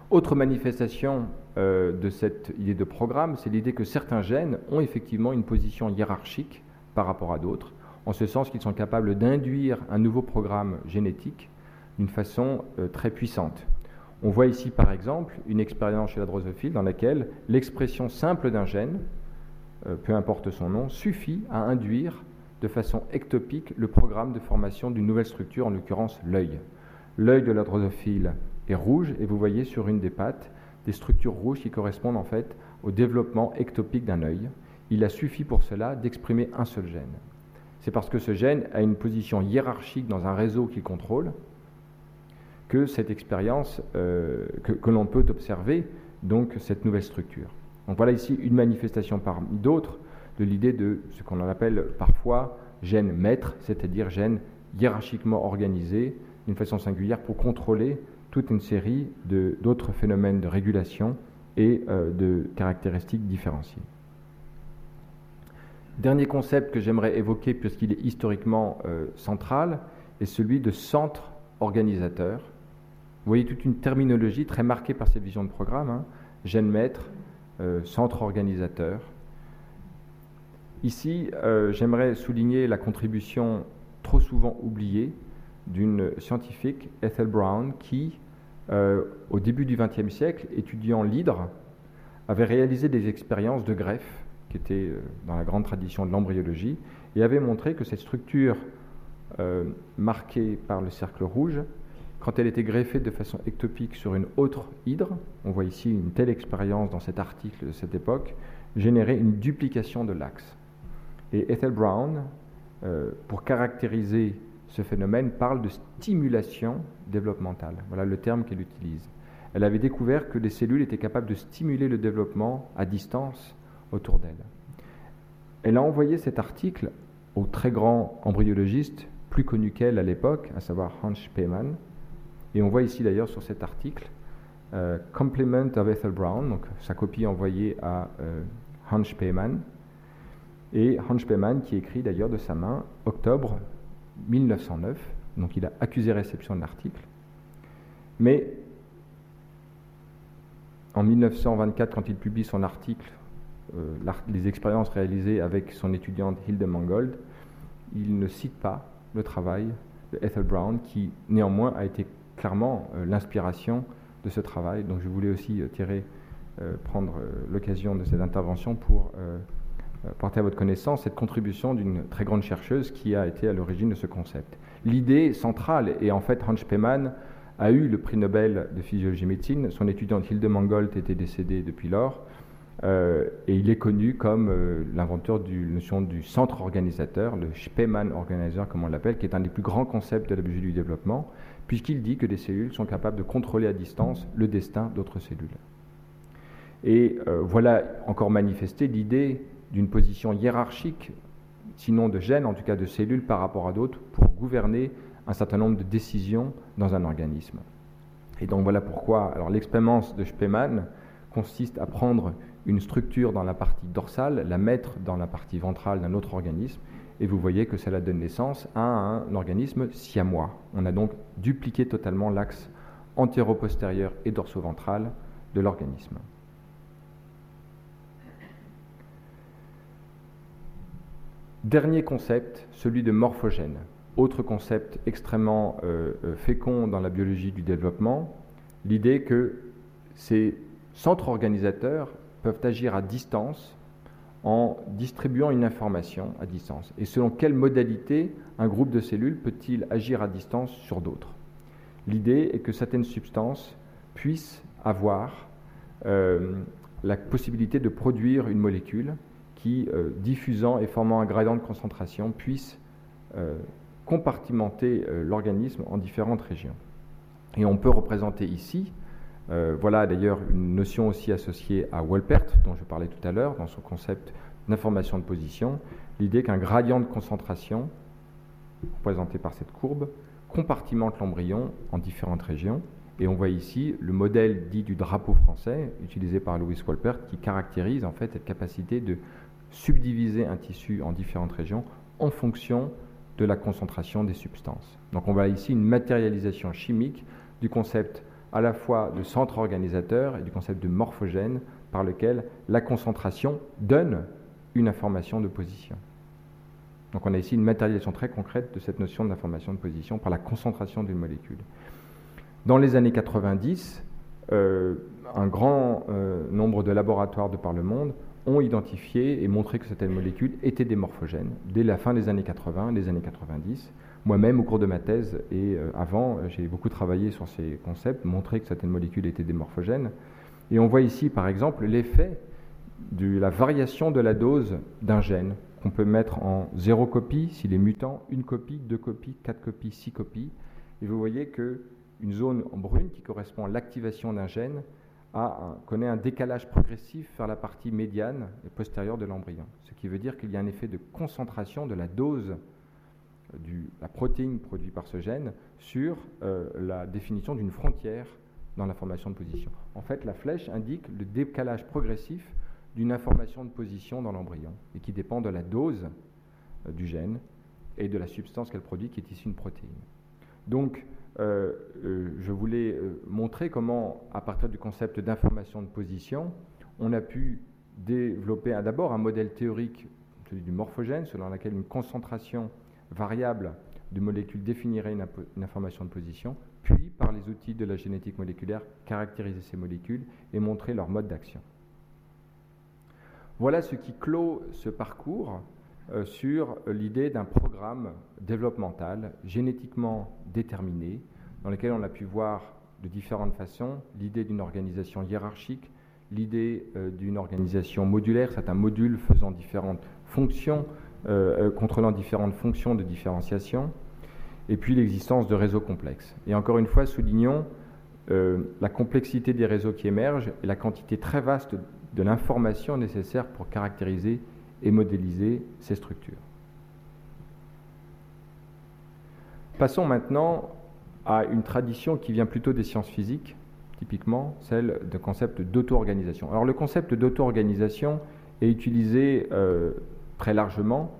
Autre manifestation de cette idée de programme, c'est l'idée que certains gènes ont effectivement une position hiérarchique par rapport à d'autres, en ce sens qu'ils sont capables d'induire un nouveau programme génétique d'une façon très puissante. On voit ici par exemple une expérience chez la drosophile dans laquelle l'expression simple d'un gène euh, peu importe son nom, suffit à induire de façon ectopique le programme de formation d'une nouvelle structure, en l'occurrence l'œil. L'œil de la drosophile est rouge et vous voyez sur une des pattes des structures rouges qui correspondent en fait au développement ectopique d'un œil. Il a suffi pour cela d'exprimer un seul gène. C'est parce que ce gène a une position hiérarchique dans un réseau qu'il contrôle que cette expérience, euh, que l'on peut observer donc cette nouvelle structure. Donc voilà ici une manifestation parmi d'autres de l'idée de ce qu'on appelle parfois gène maître, c'est-à-dire gène hiérarchiquement organisé d'une façon singulière pour contrôler toute une série d'autres phénomènes de régulation et euh, de caractéristiques différenciées. Dernier concept que j'aimerais évoquer puisqu'il est historiquement euh, central est celui de centre organisateur. Vous voyez toute une terminologie très marquée par cette vision de programme, hein. gène maître, euh, centre organisateur. Ici, euh, j'aimerais souligner la contribution trop souvent oubliée d'une scientifique, Ethel Brown, qui, euh, au début du XXe siècle, étudiant l'hydre, avait réalisé des expériences de greffe, qui étaient dans la grande tradition de l'embryologie, et avait montré que cette structure marquée par le cercle rouge quand elle était greffée de façon ectopique sur une autre hydre, on voit ici une telle expérience dans cet article de cette époque, générait une duplication de l'axe. Et Ethel Brown, euh, pour caractériser ce phénomène, parle de stimulation développementale. Voilà le terme qu'elle utilise. Elle avait découvert que les cellules étaient capables de stimuler le développement à distance autour d'elle. Elle a envoyé cet article au très grand embryologiste, plus connu qu'elle à l'époque, à savoir Hans Spemann, et on voit ici d'ailleurs sur cet article euh, Compliment of Ethel Brown, donc sa copie envoyée à euh, Hans Spemann. Et Hans Spemann qui écrit d'ailleurs de sa main octobre 1909, donc il a accusé réception de l'article. Mais en 1924, quand il publie son article les expériences réalisées avec son étudiante Hilde Mangold, il ne cite pas le travail de Ethel Brown, qui néanmoins a été clairement l'inspiration de ce travail. Donc je voulais aussi tirer, prendre l'occasion de cette intervention pour porter à votre connaissance cette contribution d'une très grande chercheuse qui a été à l'origine de ce concept. L'idée centrale, et en fait Hans Spemann a eu le prix Nobel de physiologie médecine, son étudiante Hilde Mangold était décédée depuis lors, euh, et il est connu comme euh, l'inventeur la notion du centre organisateur, le Spemann Organizer comme on l'appelle, qui est un des plus grands concepts de la biologie du développement, puisqu'il dit que des cellules sont capables de contrôler à distance le destin d'autres cellules. Et euh, voilà encore manifesté l'idée d'une position hiérarchique, sinon de gènes, en tout cas de cellules par rapport à d'autres, pour gouverner un certain nombre de décisions dans un organisme. Et donc voilà pourquoi l'expérience de Spemann consiste à prendre une structure dans la partie dorsale, la mettre dans la partie ventrale d'un autre organisme, et vous voyez que cela donne naissance à un organisme siamois. On a donc dupliqué totalement l'axe antéro-postérieur et dorso-ventral de l'organisme. Dernier concept, celui de morphogène. Autre concept extrêmement euh, euh, fécond dans la biologie du développement, l'idée que ces centres organisateurs peuvent agir à distance en distribuant une information à distance. Et selon quelle modalité un groupe de cellules peut-il agir à distance sur d'autres? L'idée est que certaines substances puissent avoir euh, la possibilité de produire une molécule qui, euh, diffusant et formant un gradient de concentration, puisse euh, compartimenter euh, l'organisme en différentes régions. Et on peut représenter ici, voilà d'ailleurs une notion aussi associée à Wolpert, dont je parlais tout à l'heure, dans son concept d'information de position, l'idée qu'un gradient de concentration, représenté par cette courbe, compartimente l'embryon en différentes régions. Et on voit ici le modèle dit du drapeau français, utilisé par Louis Wolpert, qui caractérise en fait cette capacité de subdiviser un tissu en différentes régions en fonction de la concentration des substances. Donc on voit ici une matérialisation chimique du concept à la fois de centre organisateur et du concept de morphogène par lequel la concentration donne une information de position. Donc on a ici une matérialisation très concrète de cette notion d'information de position par la concentration d'une molécule. Dans les années 90, euh, un grand euh, nombre de laboratoires de par le monde ont identifié et montré que certaines molécules étaient des dès la fin des années 80, les années 90. Moi-même, au cours de ma thèse et euh, avant, j'ai beaucoup travaillé sur ces concepts, montré que certaines molécules étaient des morphogènes. Et on voit ici, par exemple, l'effet de la variation de la dose d'un gène qu'on peut mettre en zéro copie s'il est mutant, une copie, deux copies, quatre copies, six copies. Et vous voyez qu'une zone en brune qui correspond à l'activation d'un gène connaît un décalage progressif vers la partie médiane et postérieure de l'embryon. Ce qui veut dire qu'il y a un effet de concentration de la dose de la protéine produite par ce gène sur euh, la définition d'une frontière dans l'information de position. En fait, la flèche indique le décalage progressif d'une information de position dans l'embryon et qui dépend de la dose euh, du gène et de la substance qu'elle produit qui est issue d'une protéine. Donc, euh, euh, je voulais euh, montrer comment, à partir du concept d'information de position, on a pu développer d'abord un modèle théorique, celui du morphogène, selon lequel une concentration variable de molécules définirait une, information de position, puis par les outils de la génétique moléculaire, caractériser ces molécules et montrer leur mode d'action. Voilà ce qui clôt ce parcours sur l'idée d'un programme développemental génétiquement déterminé, dans lequel on a pu voir de différentes façons l'idée d'une organisation hiérarchique, l'idée euh, d'une organisation modulaire, certains modules faisant différentes fonctions, euh, contrôlant différentes fonctions de différenciation, et puis l'existence de réseaux complexes. Et encore une fois, soulignons la complexité des réseaux qui émergent et la quantité très vaste de l'information nécessaire pour caractériser et modéliser ces structures. Passons maintenant à une tradition qui vient plutôt des sciences physiques, typiquement celle d'un concept d'auto-organisation. Alors le concept d'auto-organisation est utilisé euh, très largement.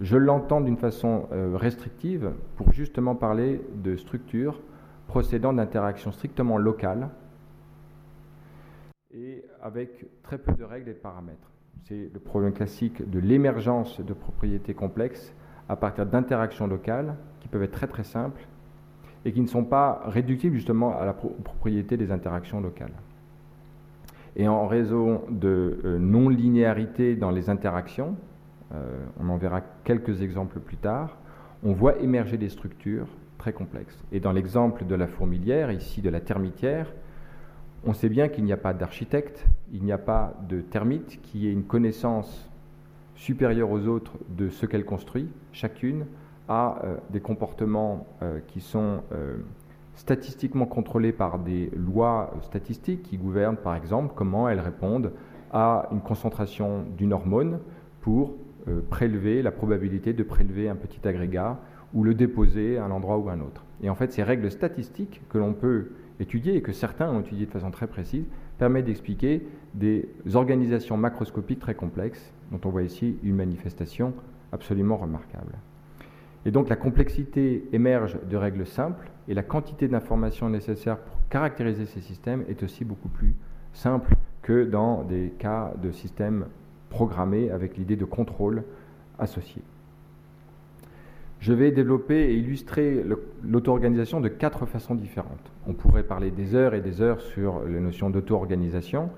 Je l'entends d'une façon euh, restrictive pour justement parler de structures procédant d'interactions strictement locales et avec très peu de règles et de paramètres. C'est le problème classique de l'émergence de propriétés complexes à partir d'interactions locales qui peuvent être très très simples et qui ne sont pas réductibles justement à la propriété des interactions locales. Et en raison de euh, non-linéarité dans les interactions, euh, on en verra quelques exemples plus tard, on voit émerger des structures très complexes. Et dans l'exemple de la fourmilière, ici de la termitière, on sait bien qu'il n'y a pas d'architecte, il n'y a pas de termite qui ait une connaissance supérieure aux autres de ce qu'elle construit. Chacune a euh, des comportements qui sont statistiquement contrôlées par des lois statistiques qui gouvernent par exemple comment elles répondent à une concentration d'une hormone pour euh, prélever la probabilité de prélever un petit agrégat ou le déposer à un endroit ou à un autre. Et en fait, ces règles statistiques que l'on peut étudier et que certains ont étudiées de façon très précise permettent d'expliquer des organisations macroscopiques très complexes, dont on voit ici une manifestation absolument remarquable. Et donc la complexité émerge de règles simples et la quantité d'informations nécessaires pour caractériser ces systèmes est aussi beaucoup plus simple que dans des cas de systèmes programmés avec l'idée de contrôle associé. Je vais développer et illustrer l'auto-organisation de quatre façons différentes. On pourrait parler des heures et des heures sur les notions d'auto-organisation.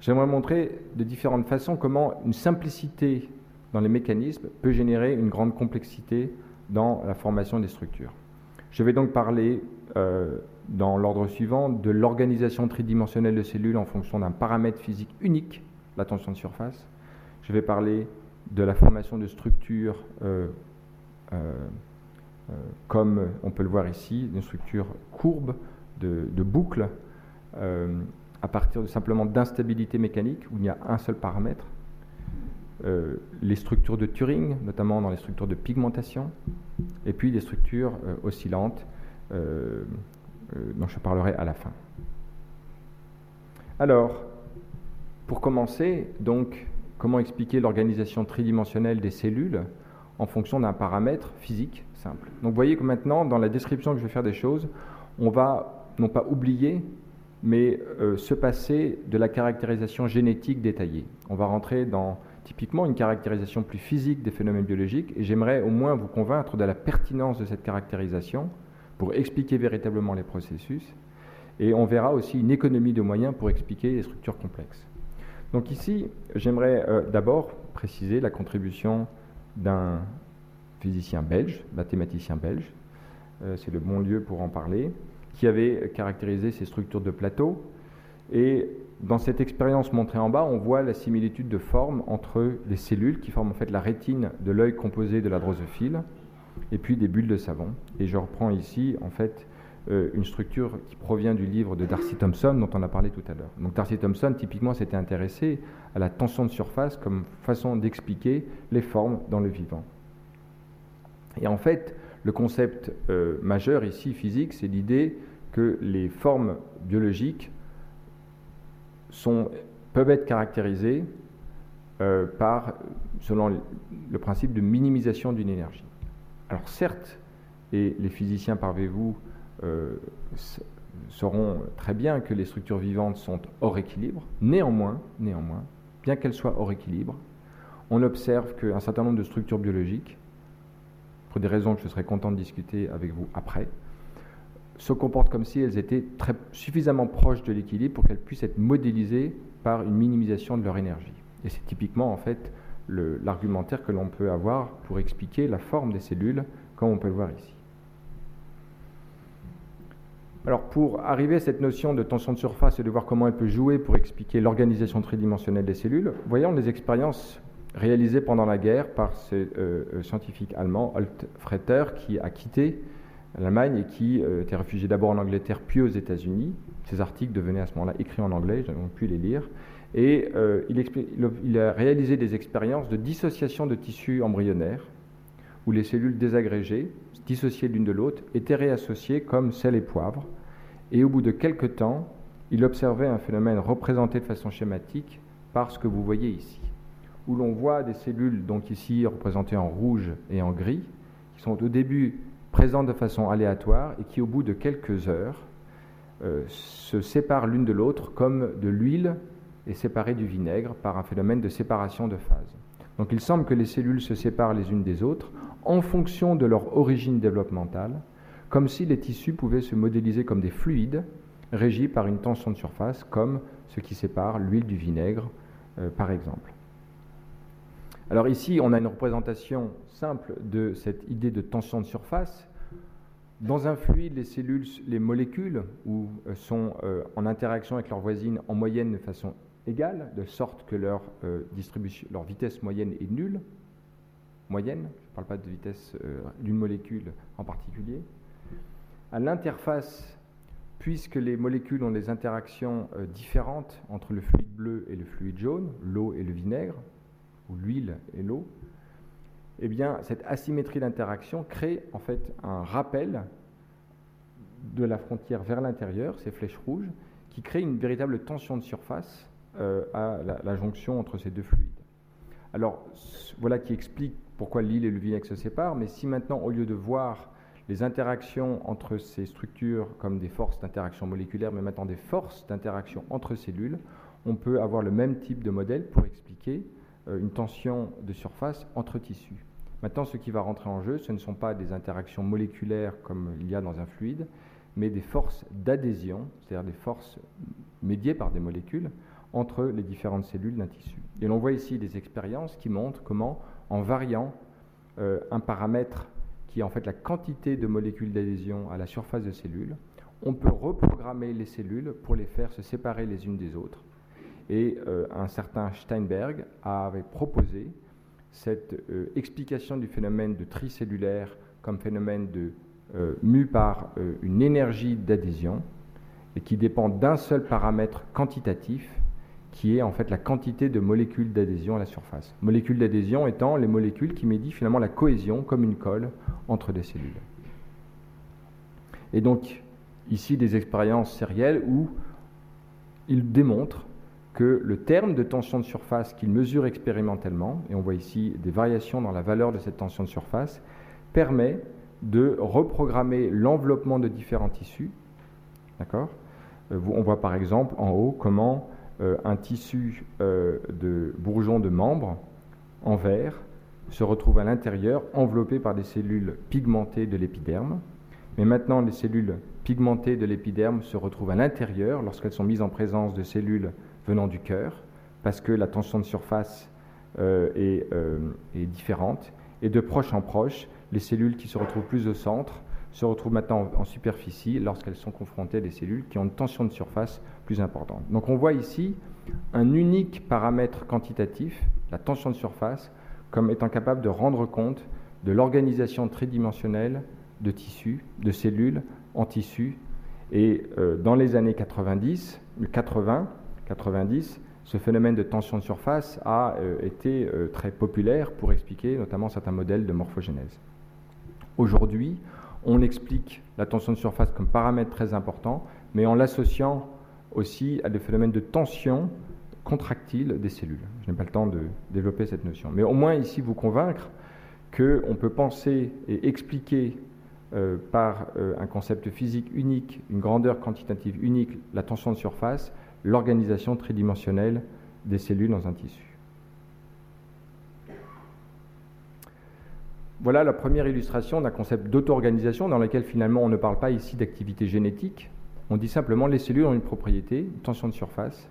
J'aimerais montrer de différentes façons comment une simplicité dans les mécanismes peut générer une grande complexité dans la formation des structures. Je vais donc parler euh, dans l'ordre suivant de l'organisation tridimensionnelle de cellules en fonction d'un paramètre physique unique, la tension de surface. Je vais parler de la formation de structures euh, comme on peut le voir ici, une structure courbe de, de boucles à partir simplement d'instabilité mécanique où il y a un seul paramètre. Euh, les structures de Turing, notamment dans les structures de pigmentation, et puis des structures euh, oscillantes, euh, dont je parlerai à la fin. Alors, pour commencer, donc, comment expliquer l'organisation tridimensionnelle des cellules en fonction d'un paramètre physique simple. Donc vous voyez que maintenant, dans la description que je vais faire des choses, on va non pas oublier, mais se passer de la caractérisation génétique détaillée. On va rentrer dans typiquement une caractérisation plus physique des phénomènes biologiques, et j'aimerais au moins vous convaincre de la pertinence de cette caractérisation pour expliquer véritablement les processus, et on verra aussi une économie de moyens pour expliquer les structures complexes. Donc ici, j'aimerais euh, d'abord préciser la contribution d'un physicien belge, mathématicien belge, euh, c'est le bon lieu pour en parler, qui avait caractérisé ces structures de plateau, et dans cette expérience montrée en bas, on voit la similitude de forme entre les cellules qui forment en fait la rétine de l'œil composé de la drosophile et puis des bulles de savon. Et je reprends ici en fait euh, une structure qui provient du livre de Darcy Thompson dont on a parlé tout à l'heure. Donc Darcy Thompson typiquement s'était intéressé la tension de surface comme façon d'expliquer les formes dans le vivant. Et en fait, le concept euh, majeur ici physique, c'est l'idée que les formes biologiques peuvent être caractérisés euh, par, selon le principe de minimisation d'une énergie. Alors certes, et les physiciens parmi vous euh, sauront très bien que les structures vivantes sont hors équilibre, néanmoins, néanmoins bien qu'elles soient hors équilibre, on observe qu'un certain nombre de structures biologiques, pour des raisons que je serai content de discuter avec vous après, se comportent comme si elles étaient suffisamment proches de l'équilibre pour qu'elles puissent être modélisées par une minimisation de leur énergie. Et c'est typiquement en fait l'argumentaire que l'on peut avoir pour expliquer la forme des cellules, comme on peut le voir ici. Alors pour arriver à cette notion de tension de surface et de voir comment elle peut jouer pour expliquer l'organisation tridimensionnelle des cellules, voyons les expériences réalisées pendant la guerre par ce euh, euh, scientifique allemand Altfretter qui a quitté l'Allemagne et qui euh, était réfugié d'abord en Angleterre puis aux États-Unis. Ces articles devenaient à ce moment-là écrits en anglais, j'ai pu les lire. Et euh, il, a réalisé des expériences de dissociation de tissus embryonnaires où les cellules désagrégées, dissociées l'une de l'autre, étaient réassociées comme sel et poivre. Et au bout de quelques temps, il observait un phénomène représenté de façon schématique par ce que vous voyez ici, où l'on voit des cellules, donc ici représentées en rouge et en gris, qui sont au début présentes de façon aléatoire et qui, au bout de quelques heures, euh, se séparent l'une de l'autre comme de l'huile est séparé du vinaigre par un phénomène de séparation de phase. Donc il semble que les cellules se séparent les unes des autres en fonction de leur origine développementale, comme si les tissus pouvaient se modéliser comme des fluides régis par une tension de surface, comme ce qui sépare l'huile du vinaigre, euh, par exemple. Alors ici, on a une représentation simple de cette idée de tension de surface. Dans un fluide, les cellules, les molécules euh, sont euh, en interaction avec leurs voisines en moyenne de façon égale, de sorte que leur, vitesse moyenne est nulle. Moyenne, je ne parle pas de vitesse d'une molécule en particulier. À l'interface puisque les molécules ont des interactions euh, différentes entre le fluide bleu et le fluide jaune, l'eau et le vinaigre, ou l'huile et l'eau, eh bien, cette asymétrie d'interaction crée en fait un rappel de la frontière vers l'intérieur, ces flèches rouges, qui crée une véritable tension de surface euh, à la, jonction entre ces deux fluides. Alors, voilà qui explique pourquoi l'huile et le vinaigre se séparent, mais si maintenant, au lieu de voir les interactions entre ces structures comme des forces d'interaction moléculaire, mais maintenant des forces d'interaction entre cellules, on peut avoir le même type de modèle pour expliquer euh, une tension de surface entre tissus. Maintenant, ce qui va rentrer en jeu, ce ne sont pas des interactions moléculaires comme il y a dans un fluide, mais des forces d'adhésion, c'est-à-dire des forces médiées par des molécules entre les différentes cellules d'un tissu. Et l'on voit ici des expériences qui montrent comment, en variant euh, un paramètre qui est en fait la quantité de molécules d'adhésion à la surface de cellules, on peut reprogrammer les cellules pour les faire se séparer les unes des autres. Et euh, un certain Steinberg avait proposé cette euh, explication du phénomène de tricellulaire comme phénomène de, mu par une énergie d'adhésion et qui dépend d'un seul paramètre quantitatif qui est en fait la quantité de molécules d'adhésion à la surface. Molécules d'adhésion étant les molécules qui médient finalement la cohésion comme une colle entre des cellules. Et donc, ici, des expériences sérielles où il démontre que le terme de tension de surface qu'il mesure expérimentalement, et on voit ici des variations dans la valeur de cette tension de surface, permet de reprogrammer l'enveloppement de différents tissus. D'accord? Euh, On voit par exemple en haut comment un tissu euh, de bourgeons de membres en verre se retrouve à l'intérieur enveloppé par des cellules pigmentées de l'épiderme. Mais maintenant, les cellules pigmentées de l'épiderme se retrouvent à l'intérieur lorsqu'elles sont mises en présence de cellules venant du cœur, parce que la tension de surface euh, est, est, différente. Et de proche en proche, les cellules qui se retrouvent plus au centre se retrouvent maintenant en, superficie lorsqu'elles sont confrontées à des cellules qui ont une tension de surface importante. Donc on voit ici un unique paramètre quantitatif, la tension de surface, comme étant capable de rendre compte de l'organisation tridimensionnelle de tissus, de cellules en tissus. Et euh, dans les années 90, 80, 90, ce phénomène de tension de surface a euh, été euh, très populaire pour expliquer notamment certains modèles de morphogénèse. Aujourd'hui, on explique la tension de surface comme paramètre très important, mais en l'associant aussi à des phénomènes de tension contractile des cellules. Je n'ai pas le temps de développer cette notion. Mais au moins ici vous convaincre qu'on peut penser et expliquer euh, par euh, un concept physique unique, une grandeur quantitative unique, la tension de surface, l'organisation tridimensionnelle des cellules dans un tissu. Voilà la première illustration d'un concept d'auto-organisation dans lequel finalement on ne parle pas ici d'activité génétique, on dit simplement les cellules ont une propriété, une tension de surface,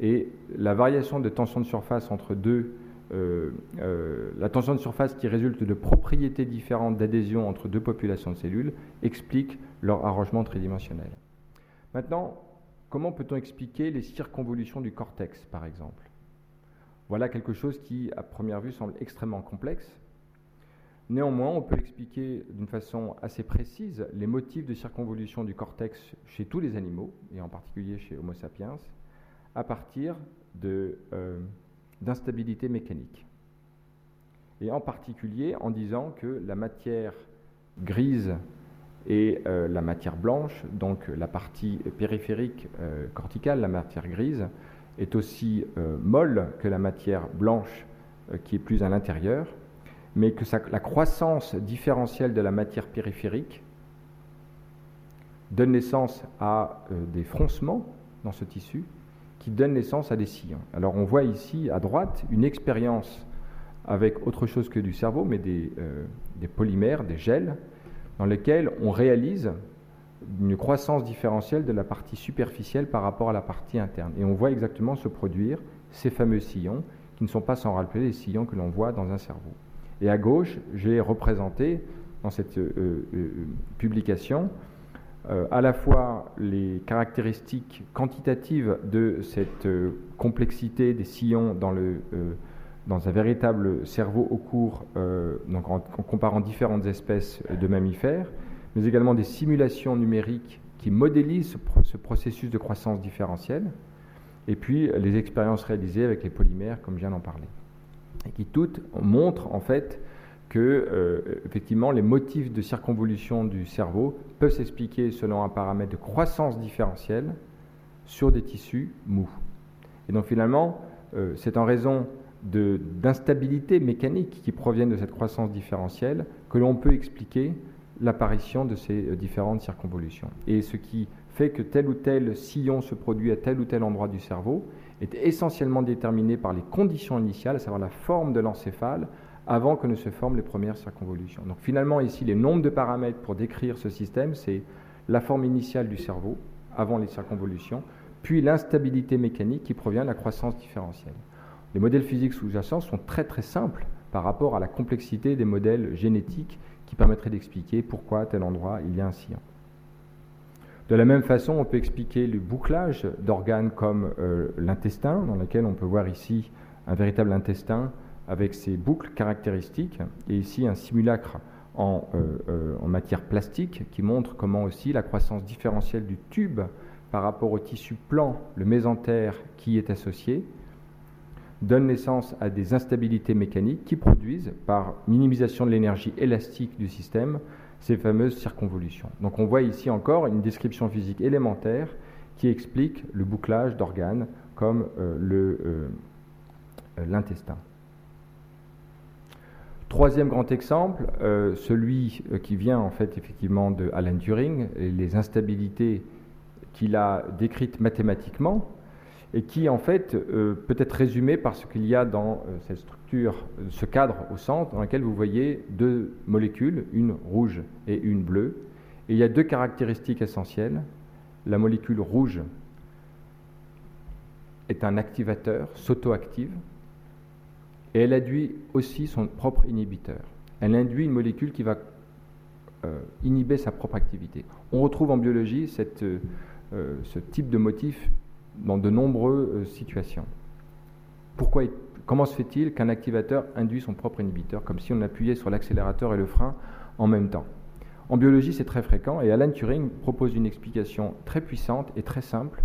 et la variation de tension de surface entre deux, euh, euh, la tension de surface qui résulte de propriétés différentes d'adhésion entre deux populations de cellules explique leur arrangement tridimensionnel. Maintenant, comment peut-on expliquer les circonvolutions du cortex, par exemple? Voilà quelque chose qui, à première vue, semble extrêmement complexe, Néanmoins, on peut expliquer d'une façon assez précise les motifs de circonvolution du cortex chez tous les animaux, et en particulier chez Homo sapiens, à partir euh, d'instabilité mécanique. Et en particulier en disant que la matière grise et euh, la matière blanche, donc la partie périphérique euh, corticale, la matière grise, est aussi molle que la matière blanche qui est plus à l'intérieur, mais que la croissance différentielle de la matière périphérique donne naissance à euh, des froncements dans ce tissu qui donnent naissance à des sillons. Alors on voit ici à droite une expérience avec autre chose que du cerveau, mais euh, des polymères, des gels, dans lesquels on réalise une croissance différentielle de la partie superficielle par rapport à la partie interne. Et on voit exactement se produire ces fameux sillons, qui ne sont pas sans rappeler les sillons que l'on voit dans un cerveau. Et à gauche, j'ai représenté dans cette euh, euh, publication euh, à la fois les caractéristiques quantitatives de cette complexité des sillons dans, un véritable cerveau au cours, donc en, comparant différentes espèces de mammifères, mais également des simulations numériques qui modélisent ce, processus de croissance différentielle, et puis les expériences réalisées avec les polymères, comme je viens d'en parler, et qui toutes montrent en fait que euh, effectivement les motifs de circonvolution du cerveau peuvent s'expliquer selon un paramètre de croissance différentielle sur des tissus mous. Et donc finalement, euh, c'est en raison d'instabilité mécanique qui proviennent de cette croissance différentielle que l'on peut expliquer l'apparition de ces euh, différentes circonvolutions. Et ce qui fait que tel ou tel sillon se produit à tel ou tel endroit du cerveau est essentiellement déterminé par les conditions initiales, à savoir la forme de l'encéphale, avant que ne se forment les premières circonvolutions. Donc finalement ici, les nombres de paramètres pour décrire ce système, c'est la forme initiale du cerveau, avant les circonvolutions, puis l'instabilité mécanique qui provient de la croissance différentielle. Les modèles physiques sous-jacents sont très très simples par rapport à la complexité des modèles génétiques qui permettraient d'expliquer pourquoi à tel endroit il y a un sillon. De la même façon, on peut expliquer le bouclage d'organes comme euh, l'intestin, dans lequel on peut voir ici un véritable intestin avec ses boucles caractéristiques, et ici un simulacre euh, euh, en, matière plastique qui montre comment aussi la croissance différentielle du tube par rapport au tissu plan, le mésentère qui est associé, donne naissance à des instabilités mécaniques qui produisent, par minimisation de l'énergie élastique du système, ces fameuses circonvolutions. Donc on voit ici encore une description physique élémentaire qui explique le bouclage d'organes comme euh, l'intestin. Troisième grand exemple, euh, celui euh, qui vient en fait effectivement de Alan Turing, et les instabilités qu'il a décrites mathématiquement, et qui en fait euh, peut être résumé par ce qu'il y a dans cette structure, ce cadre au centre, dans lequel vous voyez deux molécules, une rouge et une bleue, et il y a deux caractéristiques essentielles. La molécule rouge est un activateur, s'auto-active, et elle induit aussi son propre inhibiteur. Elle induit une molécule qui va euh, inhiber sa propre activité. On retrouve en biologie cette, euh, euh, ce type de motif dans de nombreuses situations. Pourquoi, comment se fait-il qu'un activateur induit son propre inhibiteur, comme si on appuyait sur l'accélérateur et le frein en même temps? En biologie, c'est très fréquent, et Alan Turing propose une explication très puissante et très simple,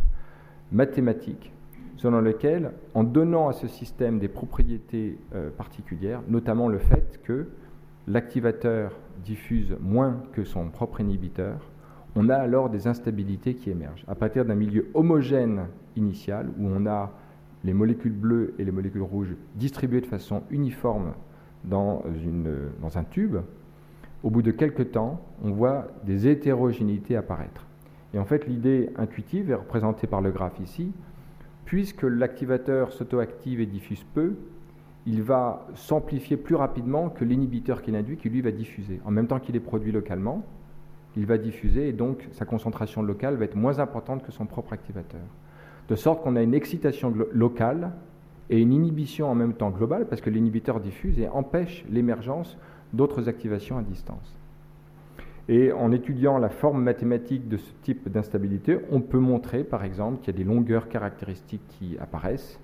mathématique, selon lequel, en donnant à ce système des propriétés euh, particulières, notamment le fait que l'activateur diffuse moins que son propre inhibiteur, on a alors des instabilités qui émergent. À partir d'un milieu homogène initial, où on a les molécules bleues et les molécules rouges distribuées de façon uniforme dans, une, dans un tube, au bout de quelques temps, on voit des hétérogénéités apparaître. Et en fait, l'idée intuitive est représentée par le graphe ici, puisque l'activateur s'auto-active et diffuse peu, il va s'amplifier plus rapidement que l'inhibiteur qu'il induit, qui lui va diffuser. En même temps qu'il est produit localement, il va diffuser et donc sa concentration locale va être moins importante que son propre activateur. De sorte qu'on a une excitation locale et une inhibition en même temps globale, parce que l'inhibiteur diffuse et empêche l'émergence d'autres activations à distance. Et en étudiant la forme mathématique de ce type d'instabilité, on peut montrer par exemple qu'il y a des longueurs caractéristiques qui apparaissent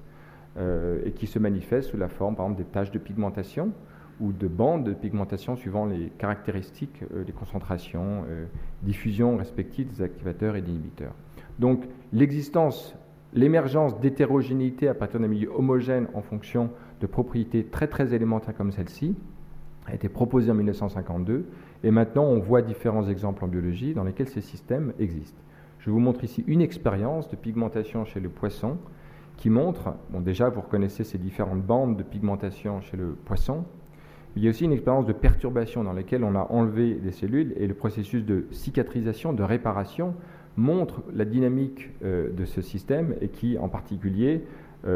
euh, et qui se manifestent sous la forme par exemple des taches de pigmentation ou de bandes de pigmentation suivant les caractéristiques, euh, des concentrations, euh, diffusion respectives des activateurs et d'inhibiteurs. Donc l'existence, l'émergence d'hétérogénéité à partir d'un milieu homogène en fonction de propriétés très très élémentaires comme celle-ci a été proposée en 1952 et maintenant, on voit différents exemples en biologie dans lesquels ces systèmes existent. Je vous montre ici une expérience de pigmentation chez le poisson qui montre, bon déjà vous reconnaissez ces différentes bandes de pigmentation chez le poisson, il y a aussi une expérience de perturbation dans laquelle on a enlevé des cellules et le processus de cicatrisation, de réparation montre la dynamique de ce système et qui, en particulier,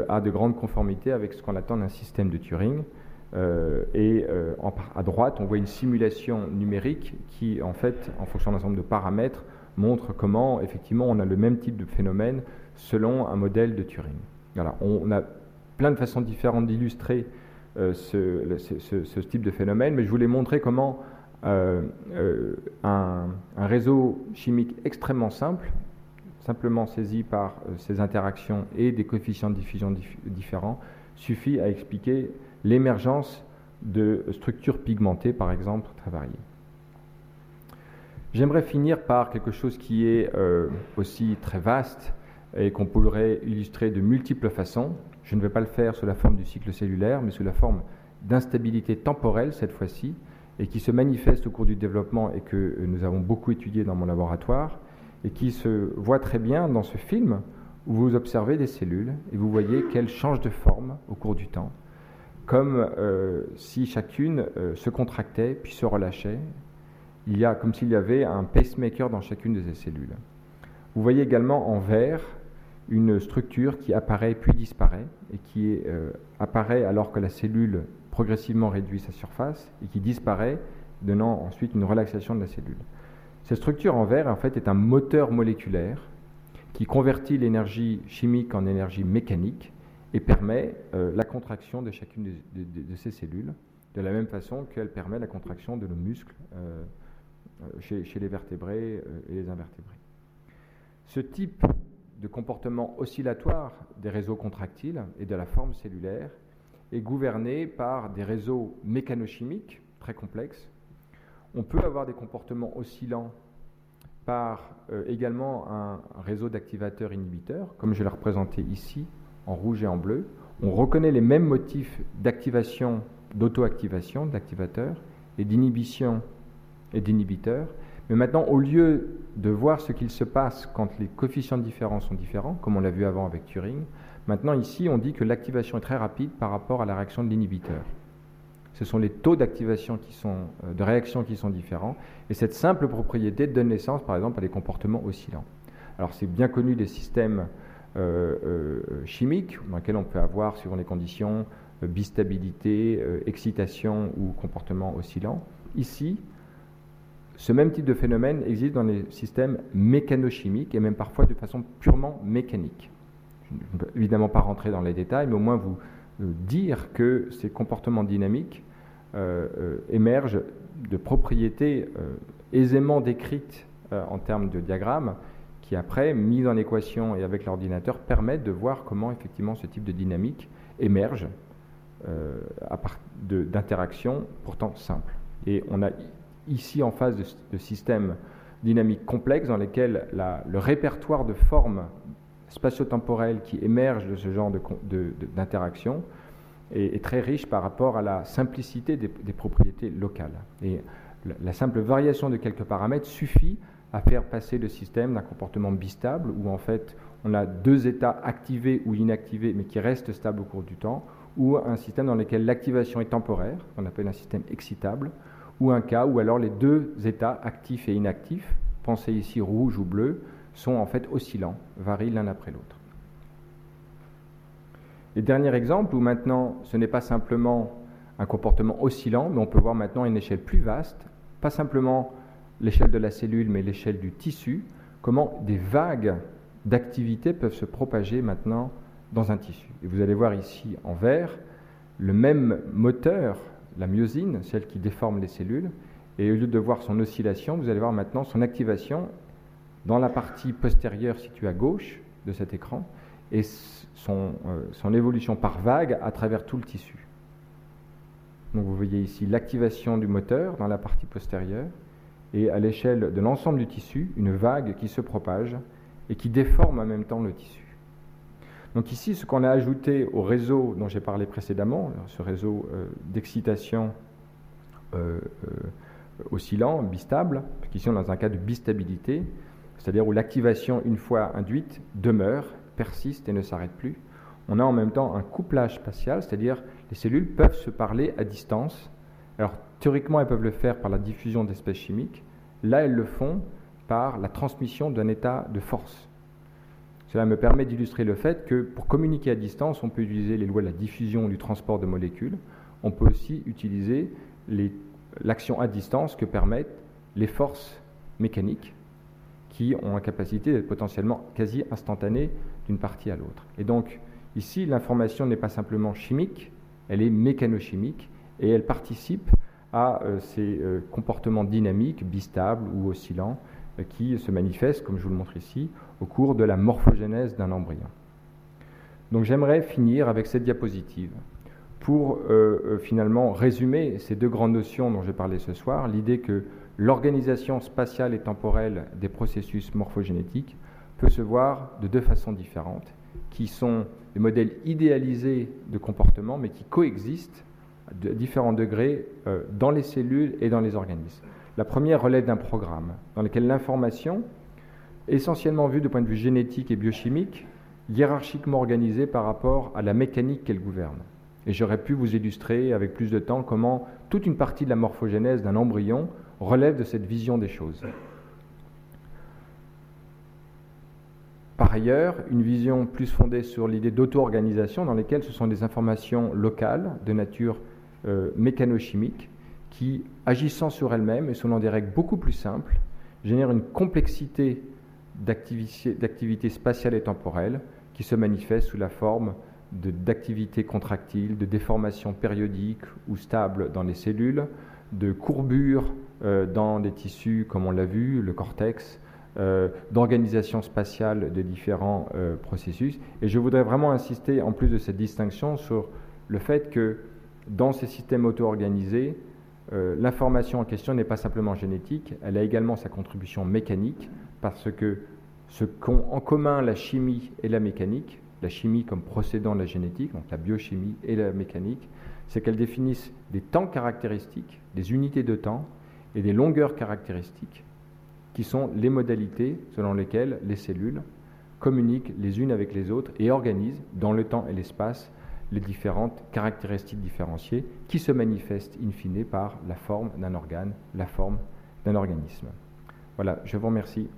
a de grandes conformités avec ce qu'on attend d'un système de Turing. et à droite, on voit une simulation numérique qui, en fait, en fonction d'un ensemble de paramètres, montre comment, effectivement, on a le même type de phénomène selon un modèle de Turing. Voilà, on a plein de façons différentes d'illustrer euh, ce, type de phénomène, mais je voulais montrer comment euh, euh, un, réseau chimique extrêmement simple, simplement saisi par ces interactions et des coefficients de diffusion différents, suffit à expliquer l'émergence de structures pigmentées, par exemple, très variées. J'aimerais finir par quelque chose qui est aussi très vaste et qu'on pourrait illustrer de multiples façons. Je ne vais pas le faire sous la forme du cycle cellulaire, mais sous la forme d'instabilité temporelle cette fois-ci, et qui se manifeste au cours du développement et que nous avons beaucoup étudié dans mon laboratoire, et qui se voit très bien dans ce film où vous observez des cellules et vous voyez qu'elles changent de forme au cours du temps, comme euh, si chacune euh, se contractait puis se relâchait. Il y a comme s'il y avait un pacemaker dans chacune de ces cellules. Vous voyez également en vert une structure qui apparaît puis disparaît et qui euh, apparaît alors que la cellule progressivement réduit sa surface et qui disparaît, donnant ensuite une relaxation de la cellule. Cette structure en vert en fait est un moteur moléculaire qui convertit l'énergie chimique en énergie mécanique et permet euh, la contraction de chacune de, ces cellules, de la même façon qu'elle permet la contraction de nos muscles euh, chez, chez, les vertébrés et les invertébrés. Ce type de comportement oscillatoire des réseaux contractiles et de la forme cellulaire est gouverné par des réseaux mécanochimiques très complexes. On peut avoir des comportements oscillants par euh, également un réseau d'activateurs inhibiteurs, comme je l'ai représenté ici en rouge et en bleu. On reconnaît les mêmes motifs d'activation, d'auto-activation d'activateurs et d'inhibition et d'inhibiteurs, mais maintenant, au lieu de voir ce qu'il se passe quand les coefficients de différence sont différents, comme on l'a vu avant avec Turing, maintenant ici, on dit que l'activation est très rapide par rapport à la réaction de l'inhibiteur. Ce sont les taux d'activation qui sont, euh, de réaction qui sont différents, et cette simple propriété donne naissance, par exemple, à des comportements oscillants. Alors, c'est bien connu des systèmes euh, euh, chimiques dans lesquels on peut avoir, suivant les conditions, bistabilité, excitation ou comportement oscillant. Ici, ce même type de phénomène existe dans les systèmes mécanochimiques et même parfois de façon purement mécanique. Je ne peux évidemment pas rentrer dans les détails, mais au moins vous euh, dire que ces comportements dynamiques euh, euh, émergent de propriétés aisément décrites en termes de diagrammes qui après, mis en équation et avec l'ordinateur, permettent de voir comment effectivement ce type de dynamique émerge d'interactions pourtant simples. Et on a ici en phase de, systèmes dynamiques complexes dans lesquels le répertoire de formes spatio-temporelles qui émergent de ce genre d'interaction est, très riche par rapport à la simplicité des, propriétés locales. Et la, simple variation de quelques paramètres suffit à faire passer le système d'un comportement bistable, où en fait on a deux états activés ou inactivés, mais qui restent stables au cours du temps, ou un système dans lequel l'activation est temporaire, qu'on appelle un système excitable, ou un cas où alors les deux états actifs et inactifs, pensez ici rouge ou bleu, sont en fait oscillants, varient l'un après l'autre. Et dernier exemple où maintenant ce n'est pas simplement un comportement oscillant, mais on peut voir maintenant une échelle plus vaste, pas simplement l'échelle de la cellule, mais l'échelle du tissu, comment des vagues d'activité peuvent se propager maintenant dans un tissu. Et vous allez voir ici en vert le même moteur la myosine, celle qui déforme les cellules, et au lieu de voir son oscillation, vous allez voir maintenant son activation dans la partie postérieure située à gauche de cet écran, et son, euh, son évolution par vague à travers tout le tissu. Donc vous voyez ici l'activation du moteur dans la partie postérieure, et à l'échelle de l'ensemble du tissu, une vague qui se propage et qui déforme en même temps le tissu. Donc ici, ce qu'on a ajouté au réseau dont j'ai parlé précédemment, ce réseau euh, d'excitation euh, oscillant, bistable, puisqu'ici on est dans un cas de bistabilité, c'est-à-dire où l'activation, une fois induite, demeure, persiste et ne s'arrête plus. On a en même temps un couplage spatial, c'est-à-dire les cellules peuvent se parler à distance. Alors théoriquement, elles peuvent le faire par la diffusion d'espèces chimiques. Là, elles le font par la transmission d'un état de force. Cela me permet d'illustrer le fait que pour communiquer à distance, on peut utiliser les lois de la diffusion du transport de molécules. On peut aussi utiliser l'action à distance que permettent les forces mécaniques qui ont la capacité d'être potentiellement quasi instantanées d'une partie à l'autre. Et donc, ici, l'information n'est pas simplement chimique, elle est mécanochimique et elle participe à euh, ces euh, comportements dynamiques, bistables ou oscillants, euh, qui se manifestent, comme je vous le montre ici, au cours de la morphogénèse d'un embryon. Donc j'aimerais finir avec cette diapositive pour finalement résumer ces deux grandes notions dont j'ai parlé ce soir, l'idée que l'organisation spatiale et temporelle des processus morphogénétiques peut se voir de deux façons différentes, qui sont des modèles idéalisés de comportement, mais qui coexistent à différents degrés euh, dans les cellules et dans les organismes. La première relève d'un programme dans lequel l'information, essentiellement vue du point de vue génétique et biochimique, hiérarchiquement organisée par rapport à la mécanique qu'elle gouverne. Et j'aurais pu vous illustrer avec plus de temps comment toute une partie de la morphogénèse d'un embryon relève de cette vision des choses. Par ailleurs, une vision plus fondée sur l'idée d'auto-organisation dans laquelle ce sont des informations locales de nature euh, mécanochimique qui, agissant sur elles-mêmes et selon des règles beaucoup plus simples, génèrent une complexité d'activités spatiales et temporelles qui se manifeste sous la forme d'activités contractiles, de déformations périodiques ou stables dans les cellules, de courbures dans des tissus comme on l'a vu, le cortex, euh, d'organisation spatiale de différents processus. Et je voudrais vraiment insister, en plus de cette distinction, sur le fait que dans ces systèmes auto-organisés, euh, l'information en question n'est pas simplement génétique, elle a également sa contribution mécanique, parce que ce qu'ont en commun la chimie et la mécanique, la chimie comme procédant de la génétique, donc la biochimie et la mécanique, c'est qu'elles définissent des temps caractéristiques, des unités de temps et des longueurs caractéristiques, qui sont les modalités selon lesquelles les cellules communiquent les unes avec les autres et organisent dans le temps et l'espace les différentes caractéristiques différenciées qui se manifestent in fine par la forme d'un organe, la forme d'un organisme. Voilà, je vous remercie.